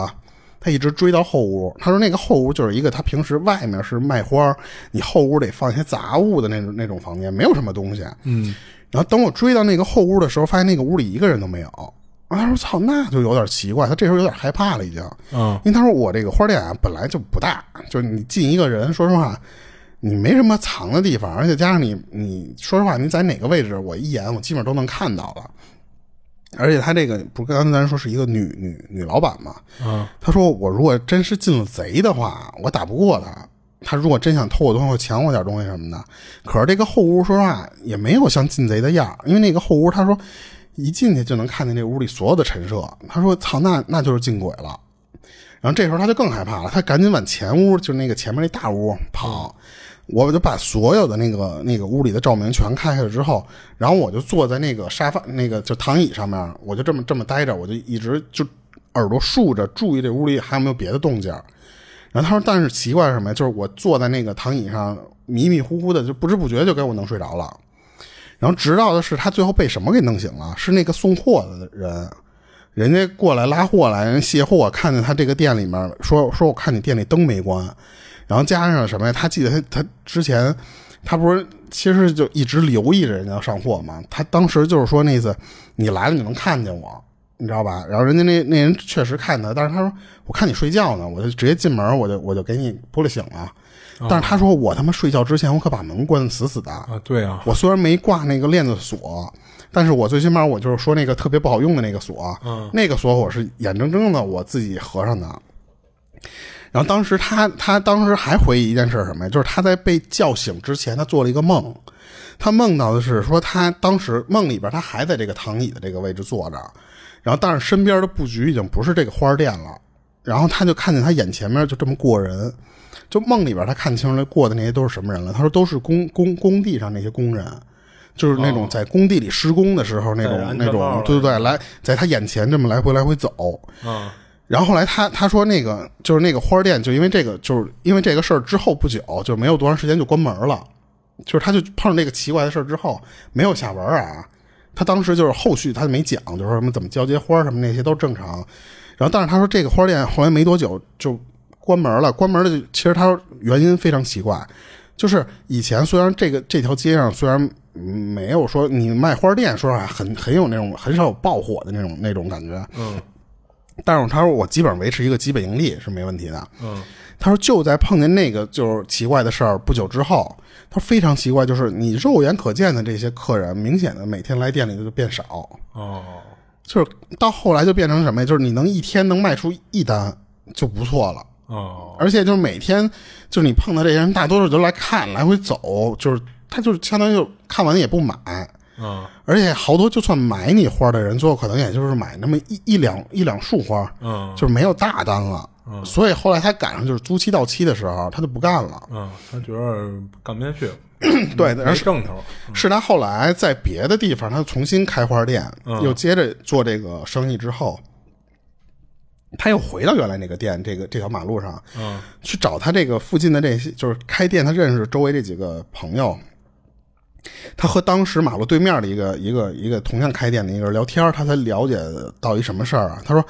他一直追到后屋。他说那个后屋就是一个他平时外面是卖花，你后屋得放一些杂物的那种那种房间，没有什么东西。嗯，然后等我追到那个后屋的时候，发现那个屋里一个人都没有。他说：“操，那就有点奇怪。”他这时候有点害怕了，已经。嗯，因为他说我这个花店啊本来就不大，就是你进一个人，说实话，你没什么藏的地方，而且加上你，你说实话，你在哪个位置，我一眼我基本都能看到了。而且他这个不是刚才咱说是一个女女女老板嘛？嗯，他说我如果真是进了贼的话，我打不过他。他如果真想偷我东西或抢我点东西什么的，可是这个后屋说实话也没有像进贼的样因为那个后屋他说。一进去就能看见这屋里所有的陈设，他说：“操，那那就是进鬼了。”然后这时候他就更害怕了，他赶紧往前屋，就是那个前面那大屋跑。我就把所有的那个那个屋里的照明全开开了之后，然后我就坐在那个沙发那个就躺椅上面，我就这么这么待着，我就一直就耳朵竖着，注意这屋里还有没有别的动静。然后他说：“但是奇怪什么呀？就是我坐在那个躺椅上，迷迷糊糊的，就不知不觉就给我弄睡着了。”然后直到的是他最后被什么给弄醒了？是那个送货的人，人家过来拉货来，人卸货，看见他这个店里面说说，我看你店里灯没关，然后加上什么呀？他记得他他之前他不是其实就一直留意着人家上货嘛？他当时就是说那意思，你来了你能看见我，你知道吧？然后人家那那人确实看他，但是他说我看你睡觉呢，我就直接进门，我就我就给你扑了醒了。但是他说我他妈睡觉之前我可把门关的死死的啊！对啊，我虽然没挂那个链子锁，但是我最起码我就是说那个特别不好用的那个锁，嗯，那个锁我是眼睁睁的我自己合上的。然后当时他他当时还回忆一件事什么呀？就是他在被叫醒之前，他做了一个梦，他梦到的是说他当时梦里边他还在这个躺椅的这个位置坐着，然后但是身边的布局已经不是这个花店了，然后他就看见他眼前面就这么过人。就梦里边，他看清了过的那些都是什么人了。他说都是工工工地上那些工人，就是那种在工地里施工的时候那种那种，对对对，来在他眼前这么来回来回走。嗯，然后后来他他说那个就是那个花店，就因为这个就是因为这个事儿之后不久就没有多长时间就关门了。就是他就碰上那个奇怪的事儿之后没有下文啊。他当时就是后续他没讲，就说什么怎么交接花什么那些都正常。然后但是他说这个花店后来没多久就。关门了，关门了。其实他原因非常奇怪，就是以前虽然这个这条街上虽然没有说你卖花店，说实话很很有那种很少有爆火的那种那种感觉，嗯，但是他说我基本上维持一个基本盈利是没问题的，嗯，他说就在碰见那个就是奇怪的事儿不久之后，他说非常奇怪，就是你肉眼可见的这些客人，明显的每天来店里就变少，哦，就是到后来就变成什么呀？就是你能一天能卖出一单就不错了。哦，而且就是每天，就是你碰到这些人，大多数都来看，来回走，就是他就是相当于就看完也不买，嗯，而且好多就算买你花的人，最后可能也就是买那么一一两一两束花，嗯，就是没有大单了，嗯，所以后来他赶上就是租期到期的时候，他就不干了，嗯，他觉得干不下去，对，那是正头，是他后来在别的地方他重新开花店，嗯。又接着做这个生意之后。他又回到原来那个店，这个这条马路上，嗯，去找他这个附近的这些，就是开店他认识周围这几个朋友，他和当时马路对面的一个一个一个同样开店的一个人聊天，他才了解到一什么事儿啊？他说，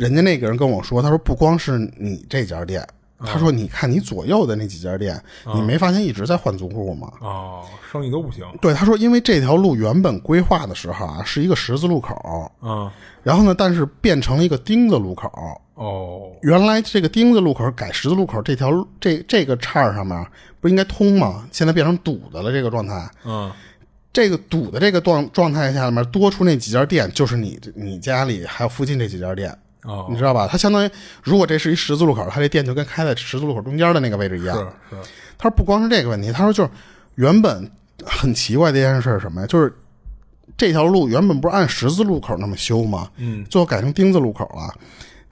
人家那个人跟我说，他说不光是你这家店，他说你看你左右的那几家店，你没发现一直在换租户吗？哦，生意都不行。对，他说，因为这条路原本规划的时候啊，是一个十字路口，嗯，然后呢，但是变成了一个丁字路口。哦，原来这个丁字路口改十字路口这条这这个岔儿上面不应该通吗？现在变成堵的了，这个状态。嗯，这个堵的这个状状态下面多出那几家店，就是你你家里还有附近这几家店，哦，你知道吧？它相当于如果这是一十字路口，它这店就跟开在十字路口中间的那个位置一样。是是，他说不光是这个问题，他说就是原本很奇怪的一件事是什么呀？就是这条路原本不是按十字路口那么修吗？嗯，最后改成丁字路口了。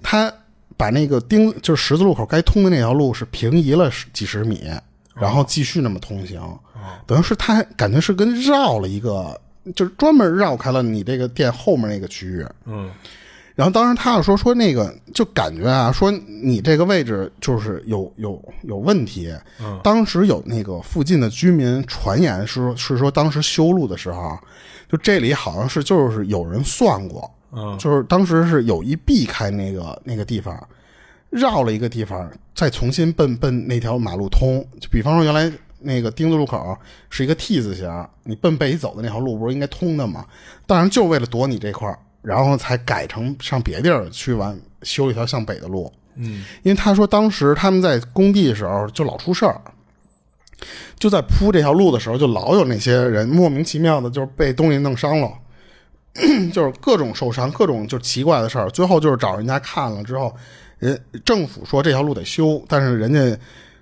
他把那个丁就是十字路口该通的那条路是平移了几十米，然后继续那么通行。哦等于是他感觉是跟绕了一个，就是专门绕开了你这个店后面那个区域。嗯，然后当时他又说说那个就感觉啊，说你这个位置就是有有有问题。嗯，当时有那个附近的居民传言是是说，当时修路的时候，就这里好像是就是有人算过，嗯，就是当时是有意避开那个那个地方，绕了一个地方，再重新奔奔那条马路通。就比方说原来。那个丁字路口是一个 T 字形，你奔北走的那条路不是应该通的吗？当然就为了躲你这块儿，然后才改成上别地儿去完修了一条向北的路。嗯，因为他说当时他们在工地的时候就老出事儿，就在铺这条路的时候就老有那些人莫名其妙的就是被东西弄伤了，就是各种受伤，各种就奇怪的事儿。最后就是找人家看了之后，人政府说这条路得修，但是人家。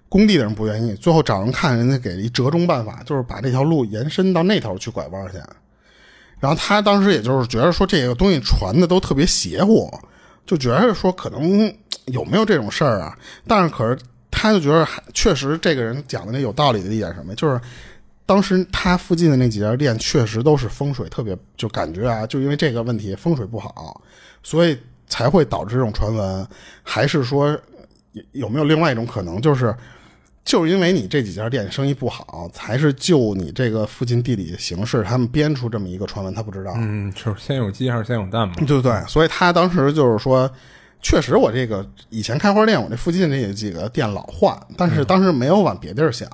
工地的人不愿意，最后找人看，人家给了一折中办法，就是把这条路延伸到那头去拐弯去。然后他当时也就是觉得说这个东西传的都特别邪乎，就觉得说可能有没有这种事儿啊？但是可是他就觉得确实这个人讲的那有道理的一点什么，就是当时他附近的那几家店确实都是风水特别，就感觉啊，就因为这个问题风水不好，所以才会导致这种传闻。还是说有没有另外一种可能，就是？就是因为你这几家店生意不好，才是就你这个附近地理形势，他们编出这么一个传闻，他不知道。嗯，就是先有鸡还是先有蛋嘛？对不对？所以他当时就是说，确实我这个以前开花店，我这附近这几个店老换，但是当时没有往别地儿想。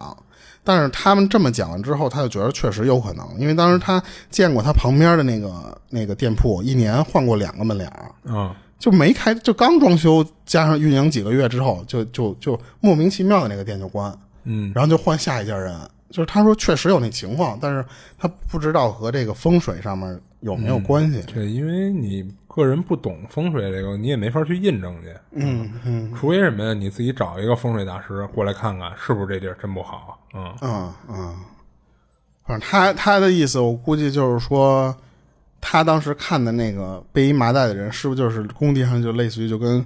但是他们这么讲完之后，他就觉得确实有可能，因为当时他见过他旁边的那个那个店铺，一年换过两个门脸儿嗯。就没开，就刚装修，加上运营几个月之后，就就就莫名其妙的那个店就关，嗯，然后就换下一家人。就是他说确实有那情况，但是他不知道和这个风水上面有没有关系。对，因为你个人不懂风水这个，你也没法去印证去。嗯嗯。除非什么呀？你自己找一个风水大师过来看看，是不是这地儿真不好？嗯嗯嗯。反正他他的意思，我估计就是说。他当时看的那个背一麻袋的人，是不是就是工地上就类似于就跟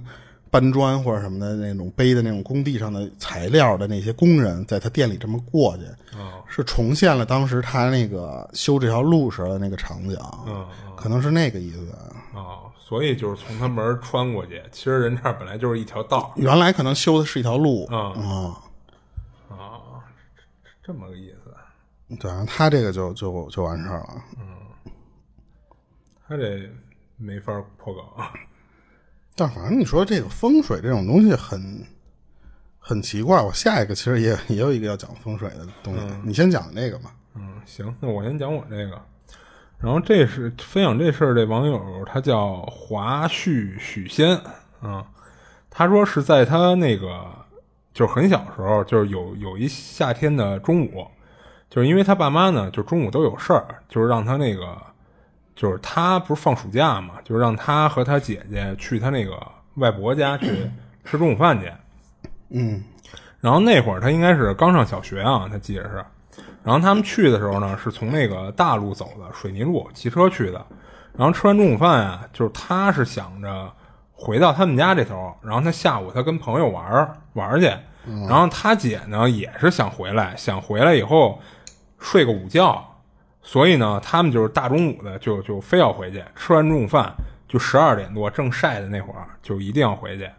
搬砖或者什么的那种背的那种工地上的材料的那些工人，在他店里这么过去，是重现了当时他那个修这条路时的那个场景，可能是那个意思。啊。所以就是从他门穿过去，其实人这儿本来就是一条道，原来可能修的是一条路。啊啊啊，这么个意思。对，他这个就就就完事儿了，嗯。他这没法破梗，但反正你说这个风水这种东西很很奇怪。我下一个其实也 也有一个要讲风水的东西，你先讲那个吧。嗯，行，那我先讲我这个。然后这是分享这事儿，这网友他叫华旭许仙啊，他说是在他那个就是很小时候，就是有有一夏天的中午，就是因为他爸妈呢，就中午都有事儿，就是让他那个。就是他不是放暑假嘛，就是让他和他姐姐去他那个外婆家去吃中午饭去。嗯，然后那会儿他应该是刚上小学啊，他记得是。然后他们去的时候呢，是从那个大路走的，水泥路，骑车去的。然后吃完中午饭啊，就是他是想着回到他们家这头，然后他下午他跟朋友玩玩去。然后他姐呢也是想回来，想回来以后睡个午觉。所以呢，他们就是大中午的就就非要回去，吃完中午饭就十二点多正晒的那会儿就一定要回去。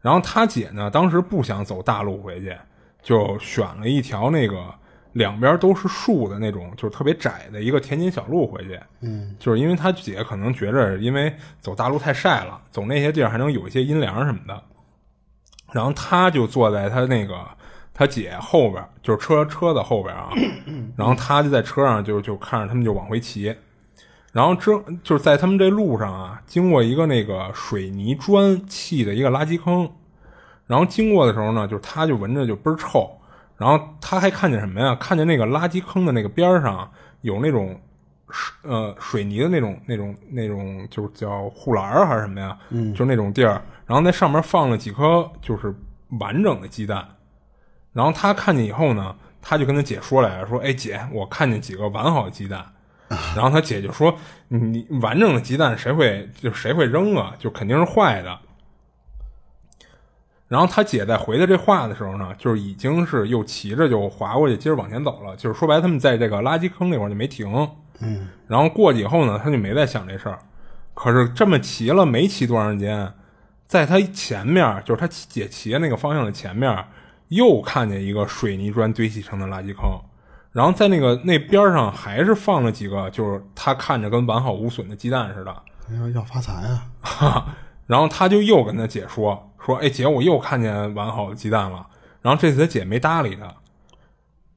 然后他姐呢，当时不想走大路回去，就选了一条那个两边都是树的那种，就是特别窄的一个田间小路回去。嗯，就是因为他姐可能觉着，因为走大路太晒了，走那些地儿还能有一些阴凉什么的。然后他就坐在他那个他姐后边，就是车车的后边啊。然后他就在车上就就看着他们就往回骑。然后之就是在他们这路上啊，经过一个那个水泥砖砌的一个垃圾坑。然后经过的时候呢，就是他就闻着就倍儿臭。然后他还看见什么呀？看见那个垃圾坑的那个边上有那种水呃水泥的那种那种那种，就是叫护栏还是什么呀？嗯，就那种地儿。然后那上面放了几颗就是完整的鸡蛋。然后他看见以后呢，他就跟他姐说来着，说：“哎姐，我看见几个完好的鸡蛋。”然后他姐就说：“你完整的鸡蛋谁会就谁会扔啊？就肯定是坏的。”然后他姐在回的这话的时候呢，就是已经是又骑着就滑过去，接着往前走了。就是说白，他们在这个垃圾坑那块就没停。嗯。然后过去以后呢，他就没再想这事儿。可是这么骑了没骑多长时间，在他前面，就是他姐骑的那个方向的前面，又看见一个水泥砖堆砌成的垃圾坑。然后在那个那边上还是放了几个，就是他看着跟完好无损的鸡蛋似的。要要发财啊！然后他就又跟他姐说。说：“哎，姐，我又看见完好的鸡蛋了。”然后这次他姐没搭理他。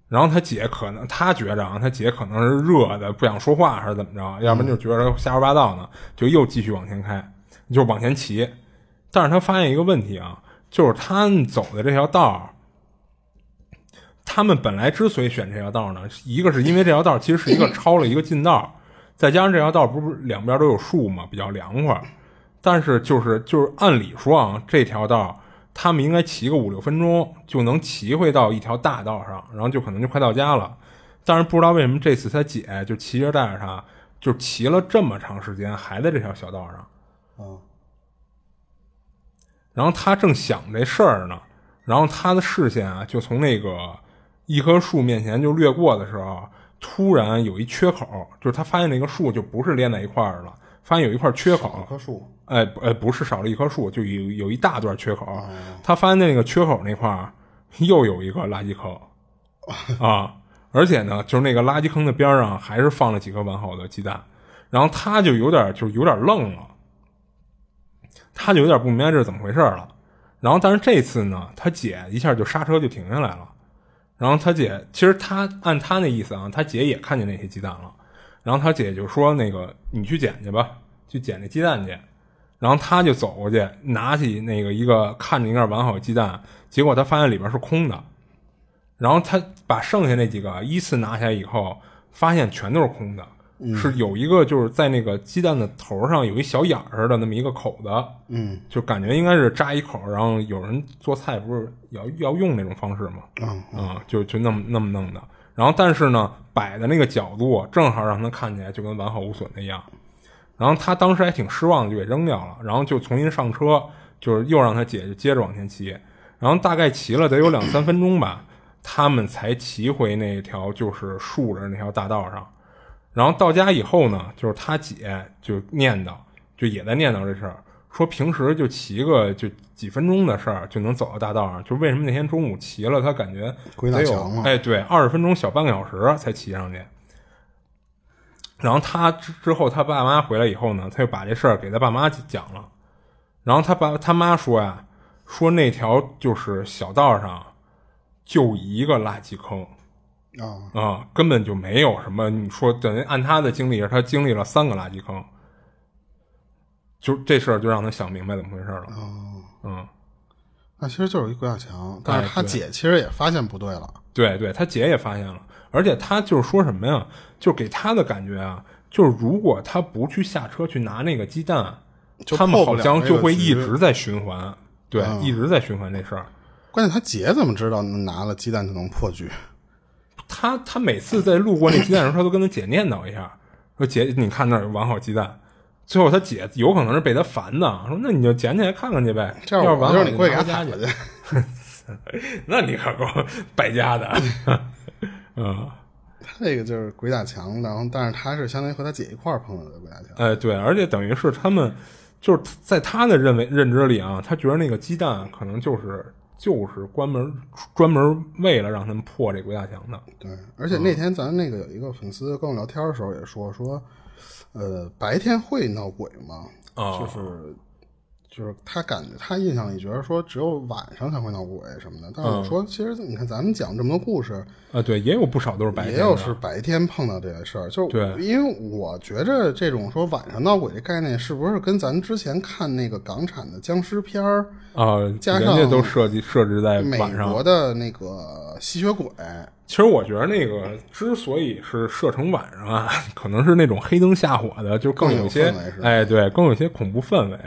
然后他姐可能他觉着啊，他姐可能是热的不想说话，还是怎么着？要不然就觉得瞎说八道呢，就又继续往前开，就往前骑。但是他发现一个问题啊，就是他们走的这条道他们本来之所以选这条道呢，一个是因为这条道其实是一个 抄了一个近道，再加上这条道不是两边都有树嘛，比较凉快。但是就是就是按理说啊，这条道他们应该骑个五六分钟就能骑回到一条大道上，然后就可能就快到家了。但是不知道为什么这次他姐就骑着带着他，就骑了这么长时间，还在这条小道上。嗯。然后他正想这事儿呢，然后他的视线啊就从那个一棵树面前就掠过的时候，突然有一缺口，就是他发现那个树就不是连在一块儿了。发现有一块缺口，棵树，哎，哎，不是少了一棵树，就有有一大段缺口。他发现那个缺口那块又有一个垃圾坑 啊，而且呢，就是那个垃圾坑的边上还是放了几颗完好的鸡蛋。然后他就有点，就有点愣了，他就有点不明白这是怎么回事了。然后，但是这次呢，他姐一下就刹车就停下来了。然后他姐其实他按他那意思啊，他姐也看见那些鸡蛋了。然后他姐就说：“那个，你去捡去吧，去捡那鸡蛋去。”然后他就走过去，拿起那个一个看着应该完好的鸡蛋，结果他发现里边是空的。然后他把剩下那几个依次拿下来以后，发现全都是空的，是有一个就是在那个鸡蛋的头上有一小眼儿似的那么一个口子，嗯，就感觉应该是扎一口，然后有人做菜不是要要用那种方式吗？啊就就那么那么弄的。然后，但是呢，摆的那个角度正好让他看起来就跟完好无损的一样。然后他当时还挺失望的，就给扔掉了。然后就重新上车，就是又让他姐就接着往前骑。然后大概骑了得有两三分钟吧，他们才骑回那条就是竖着那条大道上。然后到家以后呢，就是他姐就念叨，就也在念叨这事儿。说平时就骑个就几分钟的事儿就能走到大道上，就为什么那天中午骑了，他感觉得有哎，对，二十分钟小半个小时才骑上去。然后他之之后他爸妈回来以后呢，他就把这事儿给他爸妈讲了。然后他爸他妈说呀，说那条就是小道上就一个垃圾坑啊啊，根本就没有什么。你说等于按他的经历，他经历了三个垃圾坑。就这事儿就让他想明白怎么回事了。哦，嗯，那其实就是一鬼打墙，但是他姐其实也发现不对了。对对，他姐也发现了，而且他就是说什么呀？就给他的感觉啊，就是如果他不去下车去拿那个鸡蛋，他们好像就会一直在循环，对，一直在循环这事儿。关键他姐怎么知道拿了鸡蛋就能破局？他他每次在路过那鸡蛋的时候，他都跟他姐念叨一下，说姐，你看那儿有完好鸡蛋。最后他姐有可能是被他烦的，说那你就捡起来看看去呗。这要完了你过去家去。那你可够败家的。嗯，他这个就是鬼打墙，然后但是他是相当于和他姐一块碰到的鬼打墙。哎，对，而且等于是他们就是在他的认为认知里啊，他觉得那个鸡蛋可能就是就是关门专门为了让他们破这鬼打墙的。对，而且那天咱那个有一个粉丝跟我聊天的时候也说说，呃，白天会闹鬼吗？哦就是就是他感觉他印象里觉得说只有晚上才会闹鬼什么的，但是我说其实你看咱们讲这么多故事，啊，对，也有不少都是白天。也有是白天碰到这些事儿，就是对因为我觉着这种说晚上闹鬼这概念是不是跟咱之前看那个港产的僵尸片儿？啊，加上人家都设计设置在美国。的那个吸血鬼，其实我觉得那个之所以是设成晚上啊，可能是那种黑灯瞎火的，就更更有有些氛围哎，对，更有些恐怖氛围。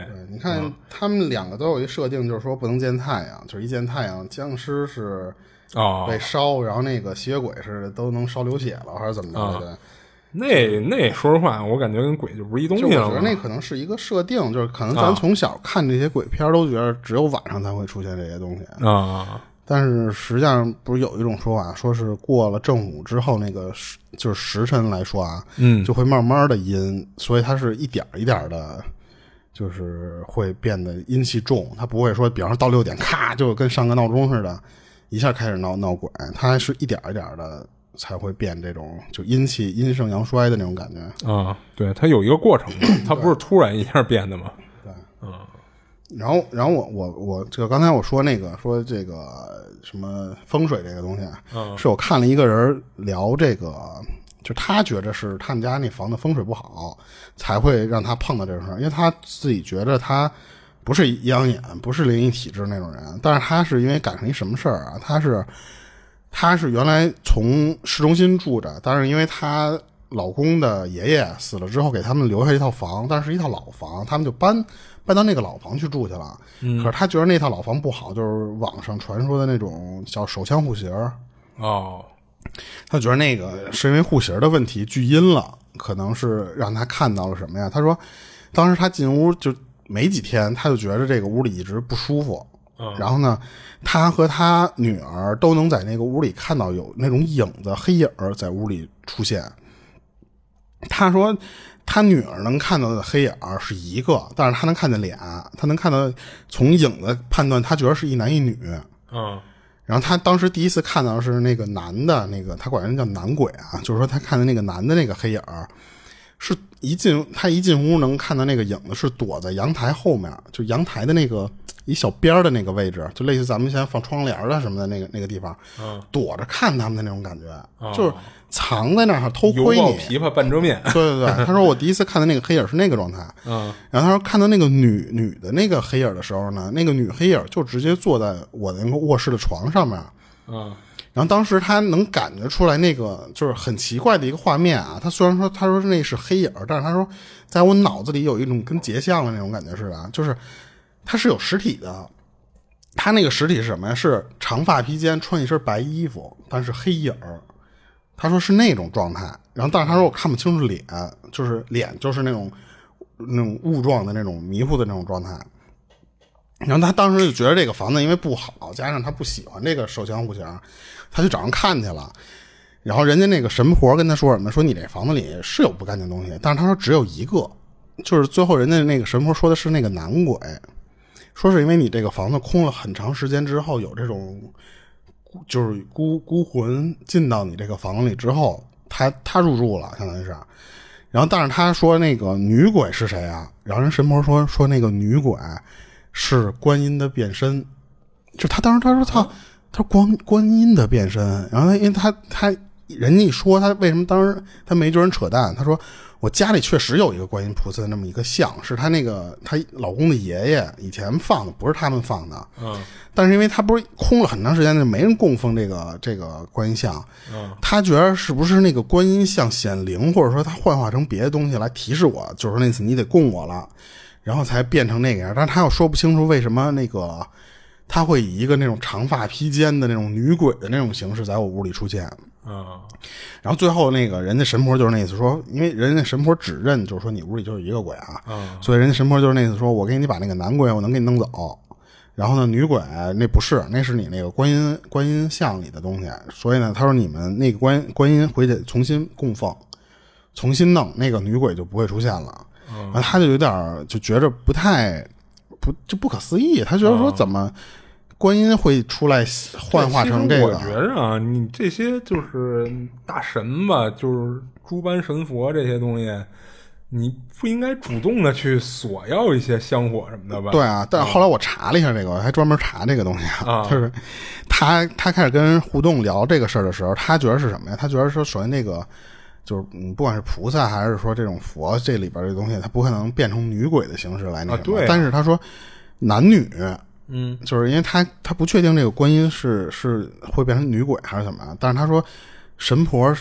看他们两个都有一设定，就是说不能见太阳，就是一见太阳，僵尸是哦，被烧，然后那个吸血鬼是都能烧流血了，还是怎么着啊。的？那那说实话，我感觉跟鬼就不是一东西了。我觉得那可能是一个设定，就是可能啊咱从小看这些鬼片都觉得只有晚上才会出现这些东西，啊，但是实际上不是有一种说法，说是过了正午之后，那个就是时辰来说啊，嗯，就会慢慢的阴，所以它是一点一点的，就是会变得阴气重。它不会说，比方说到六点，咔就跟上个闹钟似的，一下开始闹闹鬼，它还是一点一点的才会变这种就阴气阴盛阳衰的那种感觉。啊，对，它有一个过程嘛，它不是突然一下变的嘛。对，嗯然后，然后我我我这个刚才我说那个说这个什么风水这个东西啊，嗯是我看了一个人聊这个，就他觉着是他们家那房子风水不好，才会让他碰到这种事儿，因为他自己觉着他不是阴阳眼，不是灵异体质那种人，但是他是因为赶上一什么事儿啊，他是他是原来从市中心住着，但是因为她老公的爷爷死了之后，给他们留下一套房，但是一套老房，他们就搬搬到那个老房去住去了。可是他觉得那套老房不好，就是网上传说的那种叫手枪户型，哦，他觉得那个是因为户型的问题巨阴了，可能是让他看到了什么呀？他说，当时他进屋就没几天，他就觉得这个屋里一直不舒服。然后呢，他和他女儿都能在那个屋里看到有那种影子、黑影儿在屋里出现。他说，他女儿能看到的黑影儿是一个，但是他能看见脸，他能看到从影子判断，他觉得是一男一女。嗯然后他当时第一次看到是那个男的，那个他管人叫男鬼啊，就是说他看的那个男的那个黑影儿，是一进他一进屋能看到那个影子是躲在阳台后面，就阳台的那个一小边儿的那个位置，就类似咱们现在放窗帘儿的什么的那个那个地方，嗯，躲着看他们的那种感觉，就是藏在那儿偷窥你。抱琵琶半遮面。对对对，他说我第一次看到那个黑影是那个状态，嗯然后他说看到那个女女的那个黑影的时候呢，那个女黑影就直接坐在我的那个卧室的床上面，嗯然后当时他能感觉出来那个就是很奇怪的一个画面啊。他虽然说他说那是黑影，但是他说在我脑子里有一种跟截像的那种感觉似的，就是它是有实体的。他那个实体是什么呀？是长发披肩，穿一身白衣服，但是黑影。他说是那种状态。然后，但是他说我看不清楚脸，就是脸就是那种那种雾状的那种迷糊的那种状态。然后他当时就觉得这个房子因为不好，加上他不喜欢这个手枪户型，他去找人看去了。然后人家那个神婆跟他说什么？说你这房子里是有不干净东西，但是他说只有一个，就是最后人家那个神婆说的是那个男鬼，说是因为你这个房子空了很长时间之后，有这种就是孤孤魂进到你这个房子里之后，他他入住了，相当于是。然后，但是他说那个女鬼是谁啊？然后人神婆说说那个女鬼是观音的变身，就他当时他说他，他说观观音的变身。然后他因为他他人家一说他为什么当时他没觉得扯淡，他说我家里确实有一个观音菩萨那么一个像，是他那个他老公的爷爷以前放的，不是他们放的。嗯但是因为他不是空了很长时间，就没人供奉这个这个观音像，嗯他觉得是不是那个观音像显灵，或者说他幻化成别的东西来提示我，就是那次你得供我了，然后才变成那个样。但是他又说不清楚为什么那个他会以一个那种长发披肩的那种女鬼的那种形式在我屋里出现。嗯然后最后那个人家神婆就是那意思说，因为人家神婆指认就是说你屋里就有一个鬼啊，嗯所以人家神婆就是那意思说，我给你把那个男鬼我能给你弄走，然后呢女鬼那不是，那是你那个观音观音像里的东西，所以呢他说你们那个观观音回去重新供奉，重新弄那个女鬼就不会出现了。然后他就有点就觉着不太不就不可思议，他觉得说怎么观音会出来幻化成这个？我觉着啊，你这些就是大神吧，就是诸般神佛这些东西，你不应该主动的去索要一些香火什么的吧？对啊，但是后来我查了一下这个，我还专门查这个东西啊就是他他开始跟人互动聊这个事儿的时候，他觉得是什么呀？他觉得说，首先那个就是嗯，不管是菩萨还是说这种佛，这里边这东西，它不可能变成女鬼的形式来那什么。啊对啊但是他说男女。嗯就是因为他他不确定这个观音是是会变成女鬼还是怎么样，但是他说神婆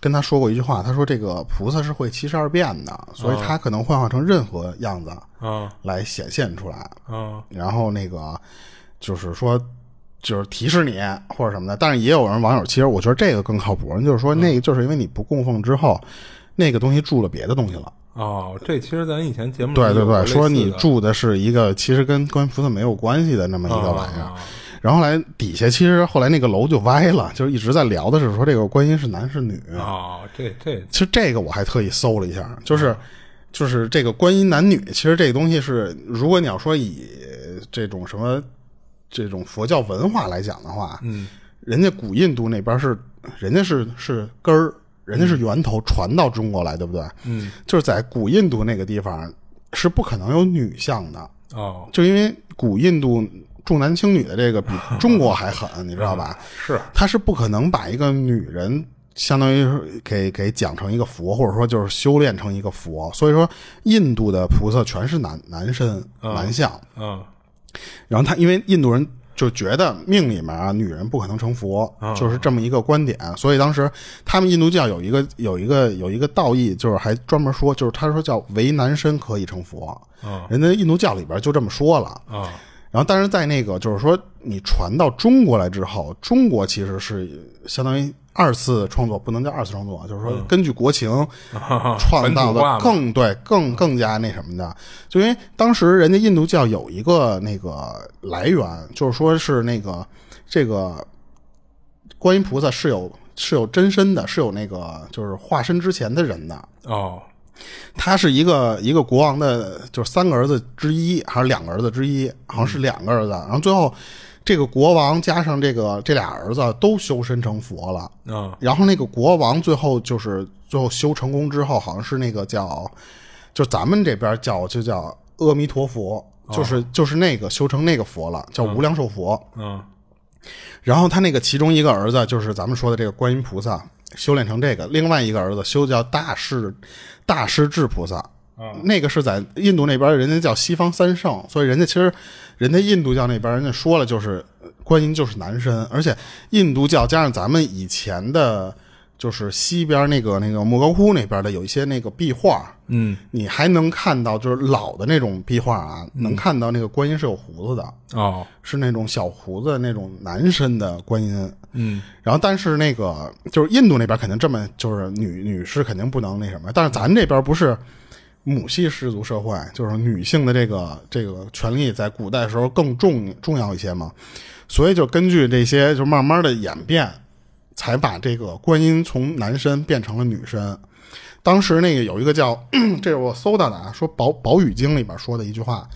跟他说过一句话，他说这个菩萨是会七十二变的，所以他可能幻化成任何样子啊来显现出来，啊然后那个就是说就是提示你或者什么的，但是也有人网友其实我觉得这个更靠谱，人就是说那个就是因为你不供奉之后，那个东西住了别的东西了。哦，这其实咱以前节目对对对，说你住的是一个其实跟观音菩萨没有关系的那么一个玩意儿，啊然后来底下其实后来那个楼就歪了，就是一直在聊的是说这个观音是男是女。哦，这这其实这个我还特意搜了一下，就是就是这个观音男女，其实这个东西是，如果你要说以这种什么这种佛教文化来讲的话，嗯人家古印度那边是人家是是根儿，人家是源头传到中国来，对不对？嗯就是在古印度那个地方是不可能有女相的，哦就因为古印度重男轻女的这个比 中国还狠，你知道吧？是他是不可能把一个女人相当于给给讲成一个佛，或者说就是修炼成一个佛。所以说，印度的菩萨全是男男身、男相。嗯然后他因为印度人就觉得命里面啊，女人不可能成佛，就是这么一个观点。所以当时他们印度教有一个有一个有一个道义，就是还专门说，就是他说叫唯男身可以成佛。嗯人家印度教里边就这么说了。啊然后，但是在那个就是说，你传到中国来之后，中国其实是相当于二次创作，不能叫二次创作，就是说根据国情 创造的更对更更加那什么的。就因为当时人家印度教有一个那个来源，就是说是那个这个观音菩萨是有是有真身的，是有那个就是化身之前的人的。哦他是一个一个国王的，就是三个儿子之一，还是两个儿子之一？好像是两个儿子。然后最后，这个国王加上这个这俩儿子都修身成佛了。啊。然后那个国王最后就是最后修成功之后，好像是那个叫，就咱们这边叫就叫阿弥陀佛，就是就是那个修成那个佛了，叫无量寿佛。嗯然后他那个其中一个儿子就是咱们说的这个观音菩萨，修炼成这个；另外一个儿子修叫大势大势至菩萨，那个是在印度那边，人家叫西方三圣，所以人家其实人家印度教那边人家说了，就是观音就是男身，而且印度教加上咱们以前的。就是西边那个那个莫高窟那边的有一些那个壁画，嗯你还能看到就是老的那种壁画啊，能看到那个观音是有胡子的，哦是那种小胡子那种男身的观音。嗯然后，但是那个就是印度那边肯定这么，就是女女士肯定不能那什么，但是咱这边不是母系氏族社会，就是女性的这个这个权利在古代时候更重重要一些嘛，所以就根据这些就慢慢的演变，才把这个观音从男身变成了女身。当时那个有一个叫，这是我搜到的啊，说《宝宝语经》里边说的一句话，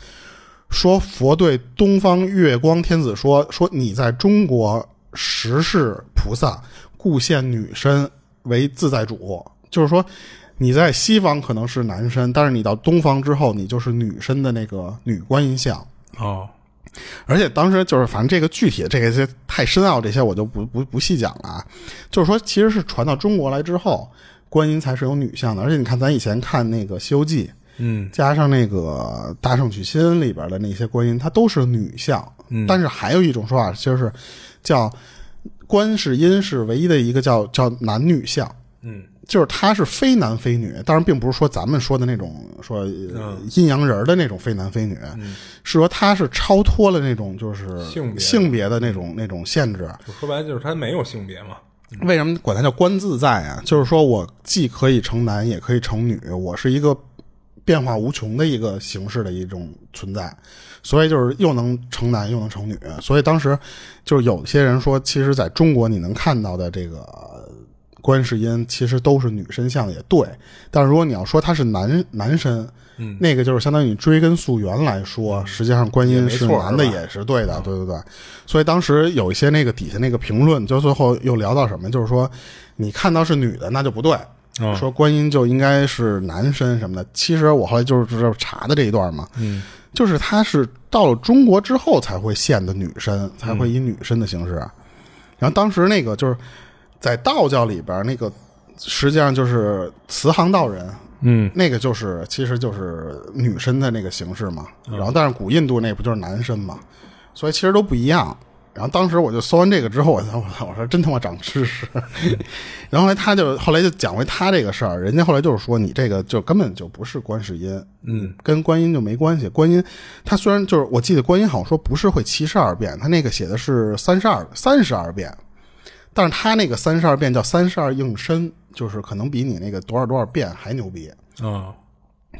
说佛对东方月光天子说：“说你在中国实是菩萨，故现女身为自在主。”就是说，你在西方可能是男身，但是你到东方之后，你就是女身的那个女观音像。哦而且当时就是，反正这个具体的这个些太深奥，这些我就不不不细讲了啊。就是说，其实是传到中国来之后，观音才是有女相的。而且你看，咱以前看那个《西游记》，嗯加上那个《大圣娶亲》里边的那些观音，它都是女相。嗯但是还有一种说法，就是叫观世音是唯一的一个叫叫男女相。嗯就是他是非男非女，当然并不是说咱们说的那种说呃阴阳人的那种非男非女，是说他是超脱了那种就是性别性别的那种那种限制。说白了就是他没有性别嘛。为什么管他叫官自在啊？就是说我既可以成男，也可以成女，我是一个变化无穷的一个形式的一种存在，所以就是又能成男又能成女。所以当时就是有些人说，其实在中国你能看到的这个观世音其实都是女身像也对，但是如果你要说他是男男身，嗯，那个就是相当于你追根溯源来说，实际上观音是男的也是对的，对对对。所以当时有一些那个底下那个评论，就最后又聊到什么，就是说你看到是女的那就不对，说观音就应该是男身什么的。其实我后来就是查的这一段嘛，嗯，就是他是到了中国之后才会现的女身，才会以女身的形式。然后当时那个就是在道教里边那个，实际上就是慈航道人。嗯，那个就是其实就是女生的那个形式嘛，然后但是古印度那不就是男生嘛，所以其实都不一样。然后当时我就搜完这个之后，我操我操，我说真他妈长知识。然后来他就后来就讲回他这个事儿，人家后来就是说你这个就根本就不是观世音，嗯，跟观音就没关系。观音他虽然就是我记得观音好像说不是会七十二变，他那个写的是三十二三十二变，但是他那个三十二变叫三十二应身。就是可能比你那个多少多少变还牛逼啊！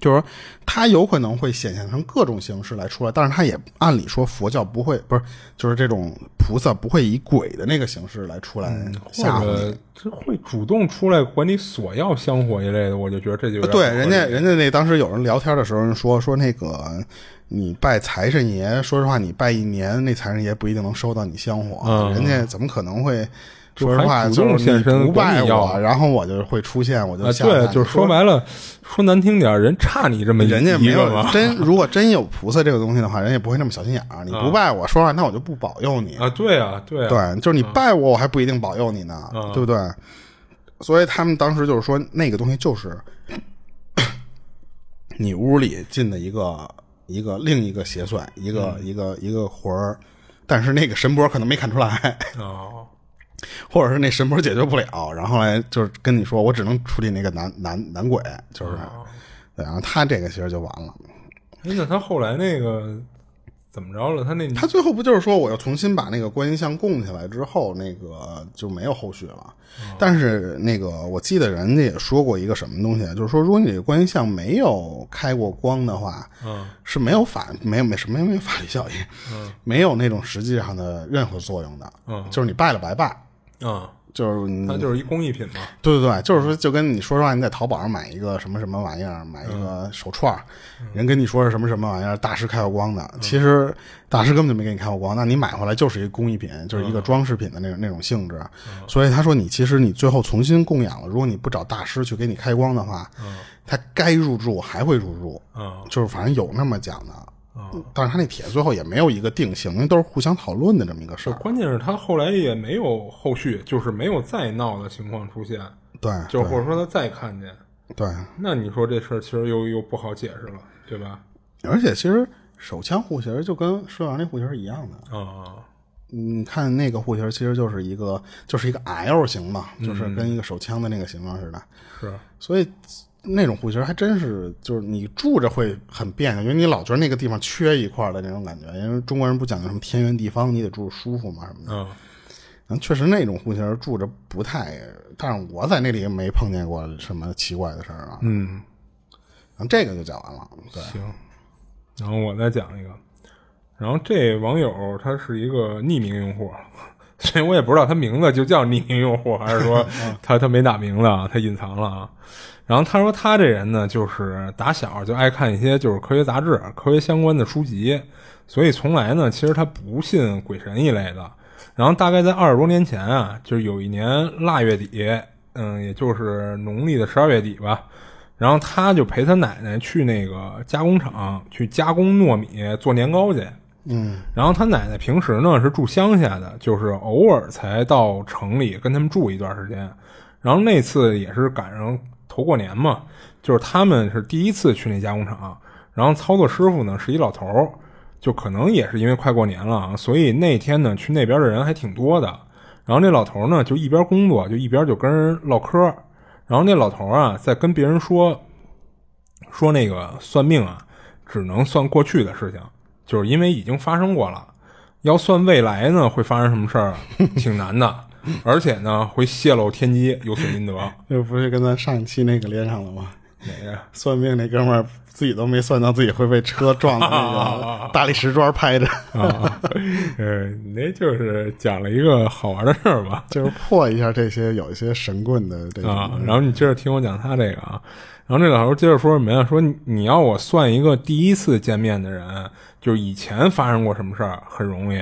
就是说，它有可能会显现成各种形式来出来，但是它也按理说佛教不会，不是就是这种菩萨不会以鬼的那个形式来出来吓唬你，这会主动出来管你索要香火一类的，我就觉得这就对人家人家那当时有人聊天的时候说说那个你拜财神爷，说实话你拜一年那财神爷不一定能收到你香火，人家怎么可能会？说实话，就是你不拜我，然后我就会出现，我就对，就是说白了，说难听点，人差你这么人家没有真，如果真有菩萨这个东西的话，人也不会那么小心眼儿。你不拜我，说实话，那我就不保佑你啊。对啊，对，对，就是你拜我，我还不一定保佑你呢，对不对？所以他们当时就是说，那个东西就是 你屋里进的一个一个另一个邪祟，一个一个一个魂儿，但是那个神波可能没看出来哦。或者是那神婆解决不了，然后来就是跟你说，我只能处理那个男男男鬼，就是，对，然后他这个其实就完了。那他后来那个怎么着了？他那他最后不就是说，我又重新把那个观音像供起来之后，那个就没有后续了。但是那个我记得人家也说过一个什么东西，就是说，如果你这观音像没有开过光的话，嗯，是没有法没有没什么没有法律效应，嗯，没有那种实际上的任何作用的，嗯，就是你拜了白拜。嗯，就是它就是一工艺品嘛。对对对，就是说，就跟你说实话，你在淘宝上买一个什么什么玩意儿，买一个手串，人跟你说是什么什么玩意儿，大师开过光的，其实大师根本就没给你开过光，那你买回来就是一个工艺品，就是一个装饰品的那种那种性质。所以他说，你其实你最后重新供养了，如果你不找大师去给你开光的话，他该入住还会入住。就是反正有那么讲的。但是他那帖子最后也没有一个定性，因为都是互相讨论的这么一个事儿。关键是他后来也没有后续，就是没有再闹的情况出现。对，就或者说他再看见。对，那你说这事儿其实又又不好解释了，对吧？而且其实手枪户型就跟说阳那户型是一样的啊。你看那个户型其实就是一个就是一个 L 型嘛，就是跟一个手枪的那个形状似的。是，所以。那种户型还真是，就是你住着会很别扭，因为你老觉得那个地方缺一块的那种感觉。因为中国人不讲究什么天圆地方，你得住舒服嘛什么的。嗯，确实那种户型住着不太，但是我在那里没碰见过什么奇怪的事儿啊。嗯，然后这个就讲完了。对，行。然后我再讲一个，然后这网友他是一个匿名用户，所以我也不知道他名字就叫匿名用户，还是说他他没打名字，他隐藏了啊。然后他说他这人呢，就是打小就爱看一些就是科学杂志、科学相关的书籍，所以从来呢，其实他不信鬼神一类的。然后大概在二十多年前啊，就是有一年腊月底，嗯，也就是农历的十二月底吧，然后他就陪他奶奶去那个加工厂去加工糯米做年糕去。嗯，然后他奶奶平时呢是住乡下的，就是偶尔才到城里跟他们住一段时间。然后那次也是赶上。头过年嘛，就是他们是第一次去那加工厂，然后操作师傅呢是一老头儿，就可能也是因为快过年了，所以那天呢去那边的人还挺多的。然后那老头呢就一边工作就一边就跟人唠嗑，然后那老头啊在跟别人说说那个算命啊，只能算过去的事情，就是因为已经发生过了，要算未来呢会发生什么事儿，挺难的。而且呢，会泄露天机，有损阴德。这不是跟咱上一期那个连上了吗？哪个？算命那哥们儿自己都没算到自己会被车撞的那个 大理石砖拍着，啊，呃，你那就是讲了一个好玩的事儿吧？就是破一下这些有一些神棍的这啊。，然后你接着听我讲他这个啊，然后这老头接着说什么呀？说你你要我算一个第一次见面的人，就是以前发生过什么事儿很容易，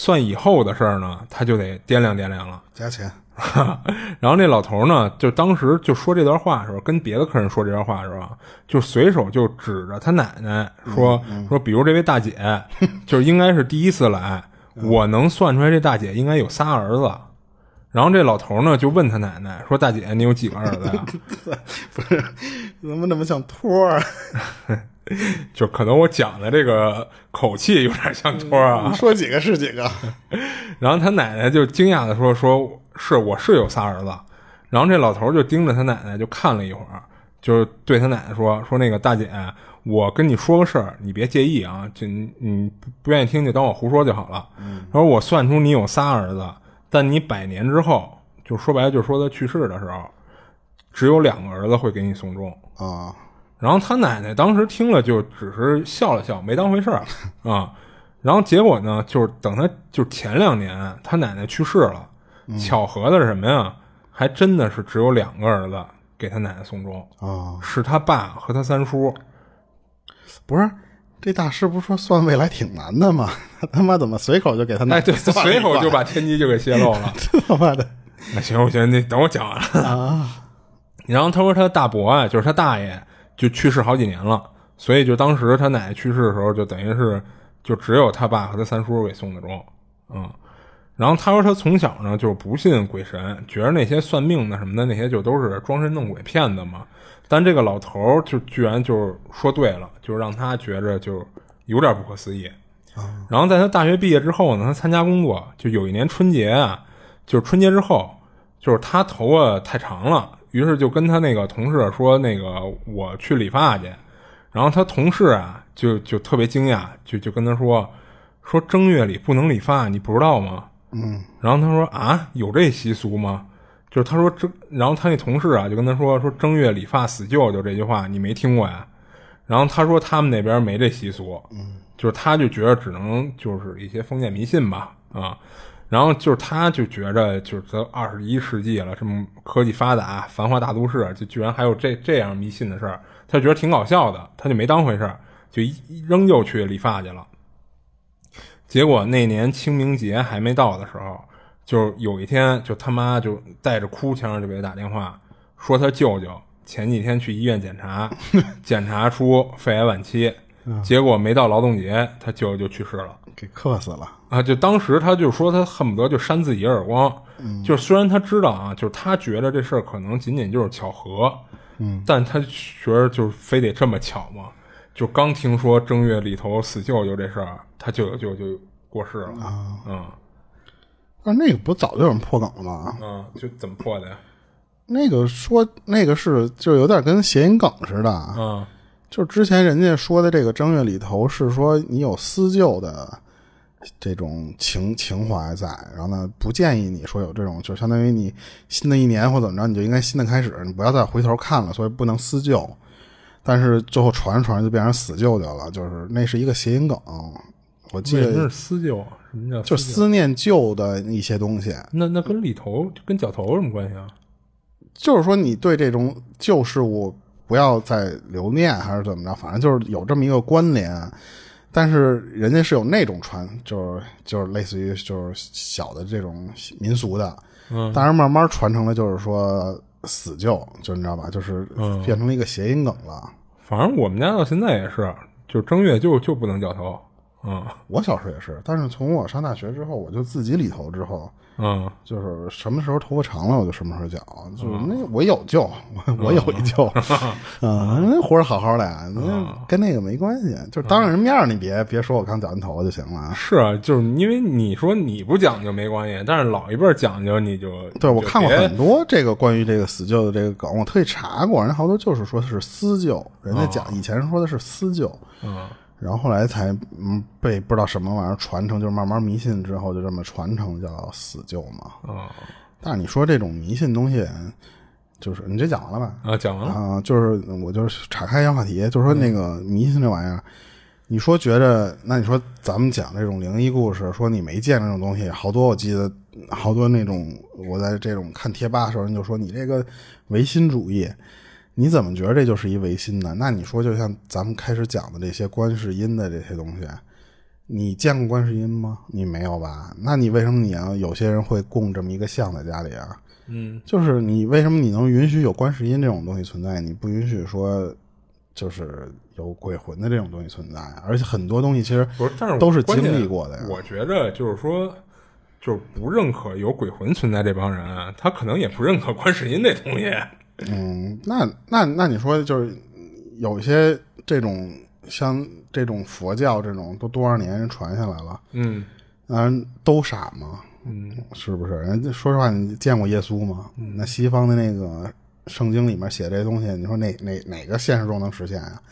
算以后的事儿呢，他就得掂量掂量了。加钱，然后那老头呢，就当时就说这段话的时候，跟别的客人说这段话的时候啊，就随手就指着他奶奶说、说，比如这位大姐，就是应该是第一次来，我能算出来这大姐应该有仨儿子。然后这老头呢就问他奶奶说：“大姐，你有几个儿子 呀？”怎么那么像托儿？就可能我讲的这个口气有点像托儿啊。说几个是几个？然后他奶奶就惊讶的说：“说是我是有仨儿子。”然后这老头就盯着他奶奶就看了一会儿，就是对他奶奶说：“说那个大姐，我跟你说个事儿，你别介意啊，就你你不不愿意听就当我胡说就好了。他说我算出你有仨儿子，但你百年之后，就说白了就是说他去世的时候，只有两个儿子会给你送终。啊，然后他奶奶当时听了就只是笑了笑，没当回事儿啊。然后结果呢，就是等他就是前两年他奶奶去世了，巧合的是什么呀？还真的是只有两个儿子给他奶奶送终，啊，是他爸和他三叔。不是。这大师不是说算未来挺难的吗？他 他妈怎么随口就给他奶哎，对，算随口就把天机就给泄露了。他妈的那行，我行，你等我讲完了。啊！然后他说他大伯啊，就是他大爷，就去世好几年了，所以就当时他奶奶去世的时候，就等于是就只有他爸和他三叔给送的终，嗯。然后他说他从小呢就是不信鬼神，觉得那些算命的什么的那些就都是装神弄鬼骗子嘛。但这个老头儿就居然就是说对了，就让他觉着就有点不可思议。然后在他大学毕业之后呢，他参加工作，就有一年春节啊，就是春节之后，就是他头发太长了，于是就跟他那个同事说：“那个我去理发去。”然后他同事啊，就就特别惊讶，就就跟他说：“说正月里不能理发，你不知道吗？”嗯。然后他说：“啊，有这习俗吗？”就是他说正，然后他那同事啊就跟他说：“说正月理发死舅舅这句话你没听过呀？”然后他说他们那边没这习俗，嗯，就是他就觉得只能就是一些封建迷信吧，啊，然后就是他就觉着就是都二十一世纪了，这么科技发达、繁华大都市，就居然还有这这样迷信的事儿，他觉得挺搞笑的，他就没当回事儿，就一仍旧去理发去了。结果那年清明节还没到的时候，就有一天，就他妈就带着哭腔就给他打电话，说他舅舅前几天去医院检查，检查出肺癌晚期，结果没到劳动节，他舅舅就去世了。给克死了。啊，就当时他就说他恨不得就扇自己一耳光，就是虽然他知道啊，就是他觉得这事儿可能仅仅就是巧合，嗯，但他觉得就是非得这么巧吗？就刚听说正月里头死舅舅这事儿，他舅舅就就过世了啊，嗯但那个不早就有人破梗了吗？嗯，就怎么破的呀？那个说那个是就有点跟谐音梗似的，嗯就是之前人家说的这个正月里头是说你有私舅的这种情情怀在，然后呢不建议你说有这种，就相当于你新的一年或怎么着，你就应该新的开始，你不要再回头看了，所以不能思旧。但是最后传着传着就变成死舅舅了，就是那是一个谐音梗，我记得是思旧啊？什么叫就思念旧的一些东西，那那跟里头跟脚头有什么关系啊？就是说你对这种旧事物不要再留念，还是怎么着，反正就是有这么一个关联。但是人家是有那种传，就是就是类似于就是小的这种民俗的，嗯，但是慢慢传承了，就是说死旧，就你知道吧，就是嗯。变成了一个谐音梗了。反正我们家到现在也是，就正月就就不能掉头，嗯。我小时候也是，但是从我上大学之后，我就自己理头之后，嗯。就是什么时候头发长了，我就什么时候绞。就是那我有救，我我有一救，嗯，那活着好好的，那跟那个没关系。就是当着人面，你别别说我刚剪完头发就行了。是啊，就是因为你说你不讲究没关系，但是老一辈讲究你就对，我看过很多这个关于这个死旧的这个梗，我特意查过，人家好多就是说是私旧，人家讲以前说的是私旧，嗯然后后来才嗯被不知道什么玩意儿传承，就是慢慢迷信之后就这么传承叫死旧嘛。嗯但是你说这种迷信东西，就是你这讲完了吧？啊，讲完了。啊、就是我就是岔开一下话题，就是说那个迷信这玩意儿，你说觉着，那你说咱们讲这种灵异故事，说你没见过这种东西，好多我记得好多那种我在这种看贴吧的时候，人就说你这个唯心主义，你怎么觉得这就是一唯心呢？那你说就像咱们开始讲的这些观世音的这些东西，你见过观世音吗？你没有吧？那你为什么你要有些人会供这么一个像在家里啊？嗯，就是你为什么你能允许有观世音这种东西存在，你不允许说就是有鬼魂的这种东西存在啊？而且很多东西其实不是，但是都是经历过的呀。我觉着就是说，就是不认可有鬼魂存在这帮人，他可能也不认可观世音这东西。嗯，那那那你说就是有些这种像这种佛教这种都多少年传下来了，嗯嗯，都傻吗？嗯，是不是？人家说实话，你见过耶稣吗？那西方的那个圣经里面写这东西，你说哪哪哪个现实中能实现啊？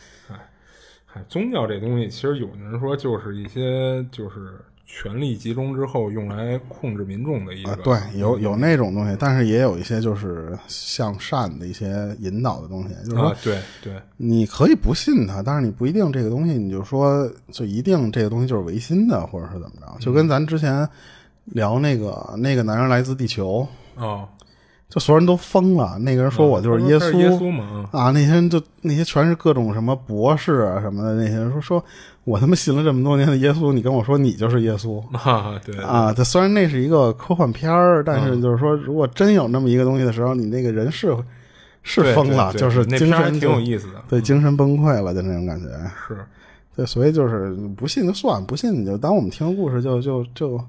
嗨，宗教这东西，其实有的人说就是一些就是权力集中之后用来控制民众的一个。啊，对，有有那种东西，但是也有一些就是向善的一些引导的东西，就是说啊，对对，你可以不信他，但是你不一定这个东西，你就说就一定这个东西就是唯心的，或者是怎么着，就跟咱之前聊那个那个男人来自地球，哦，就所有人都疯了，那个人说我就是耶稣，耶稣嘛，啊，那些人就那些全是各种什么博士啊什么的，那些人说说我他妈信了这么多年的耶稣，你跟我说你就是耶稣 啊，对啊！这虽然那是一个科幻片儿，但是就是说，如果真有那么一个东西的时候，你那个人是是疯了，对对就是那片儿挺精神就有意思的。对精神崩溃了，就那种感觉。是，对，所以就是不信就算，不信你就当我们听个故事就就就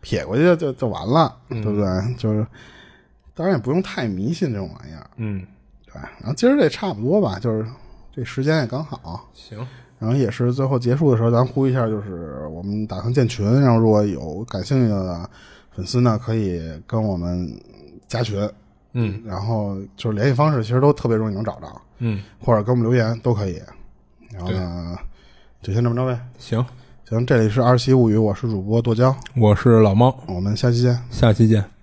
撇过去就就就完了，对不对？就是当然也不用太迷信这种玩意儿。嗯，对，然后今儿这差不多吧，就是这时间也刚好，行，然后也是最后结束的时候，咱呼一下，就是我们打算建群，然后如果有感兴趣的粉丝呢，可以跟我们加群，嗯然后就是联系方式其实都特别容易能找着，嗯，或者给我们留言都可以。然后呢，就先这么着呗。行，行，这里是二七物语，我是主播剁椒，我是老猫，我们下期见。下期见。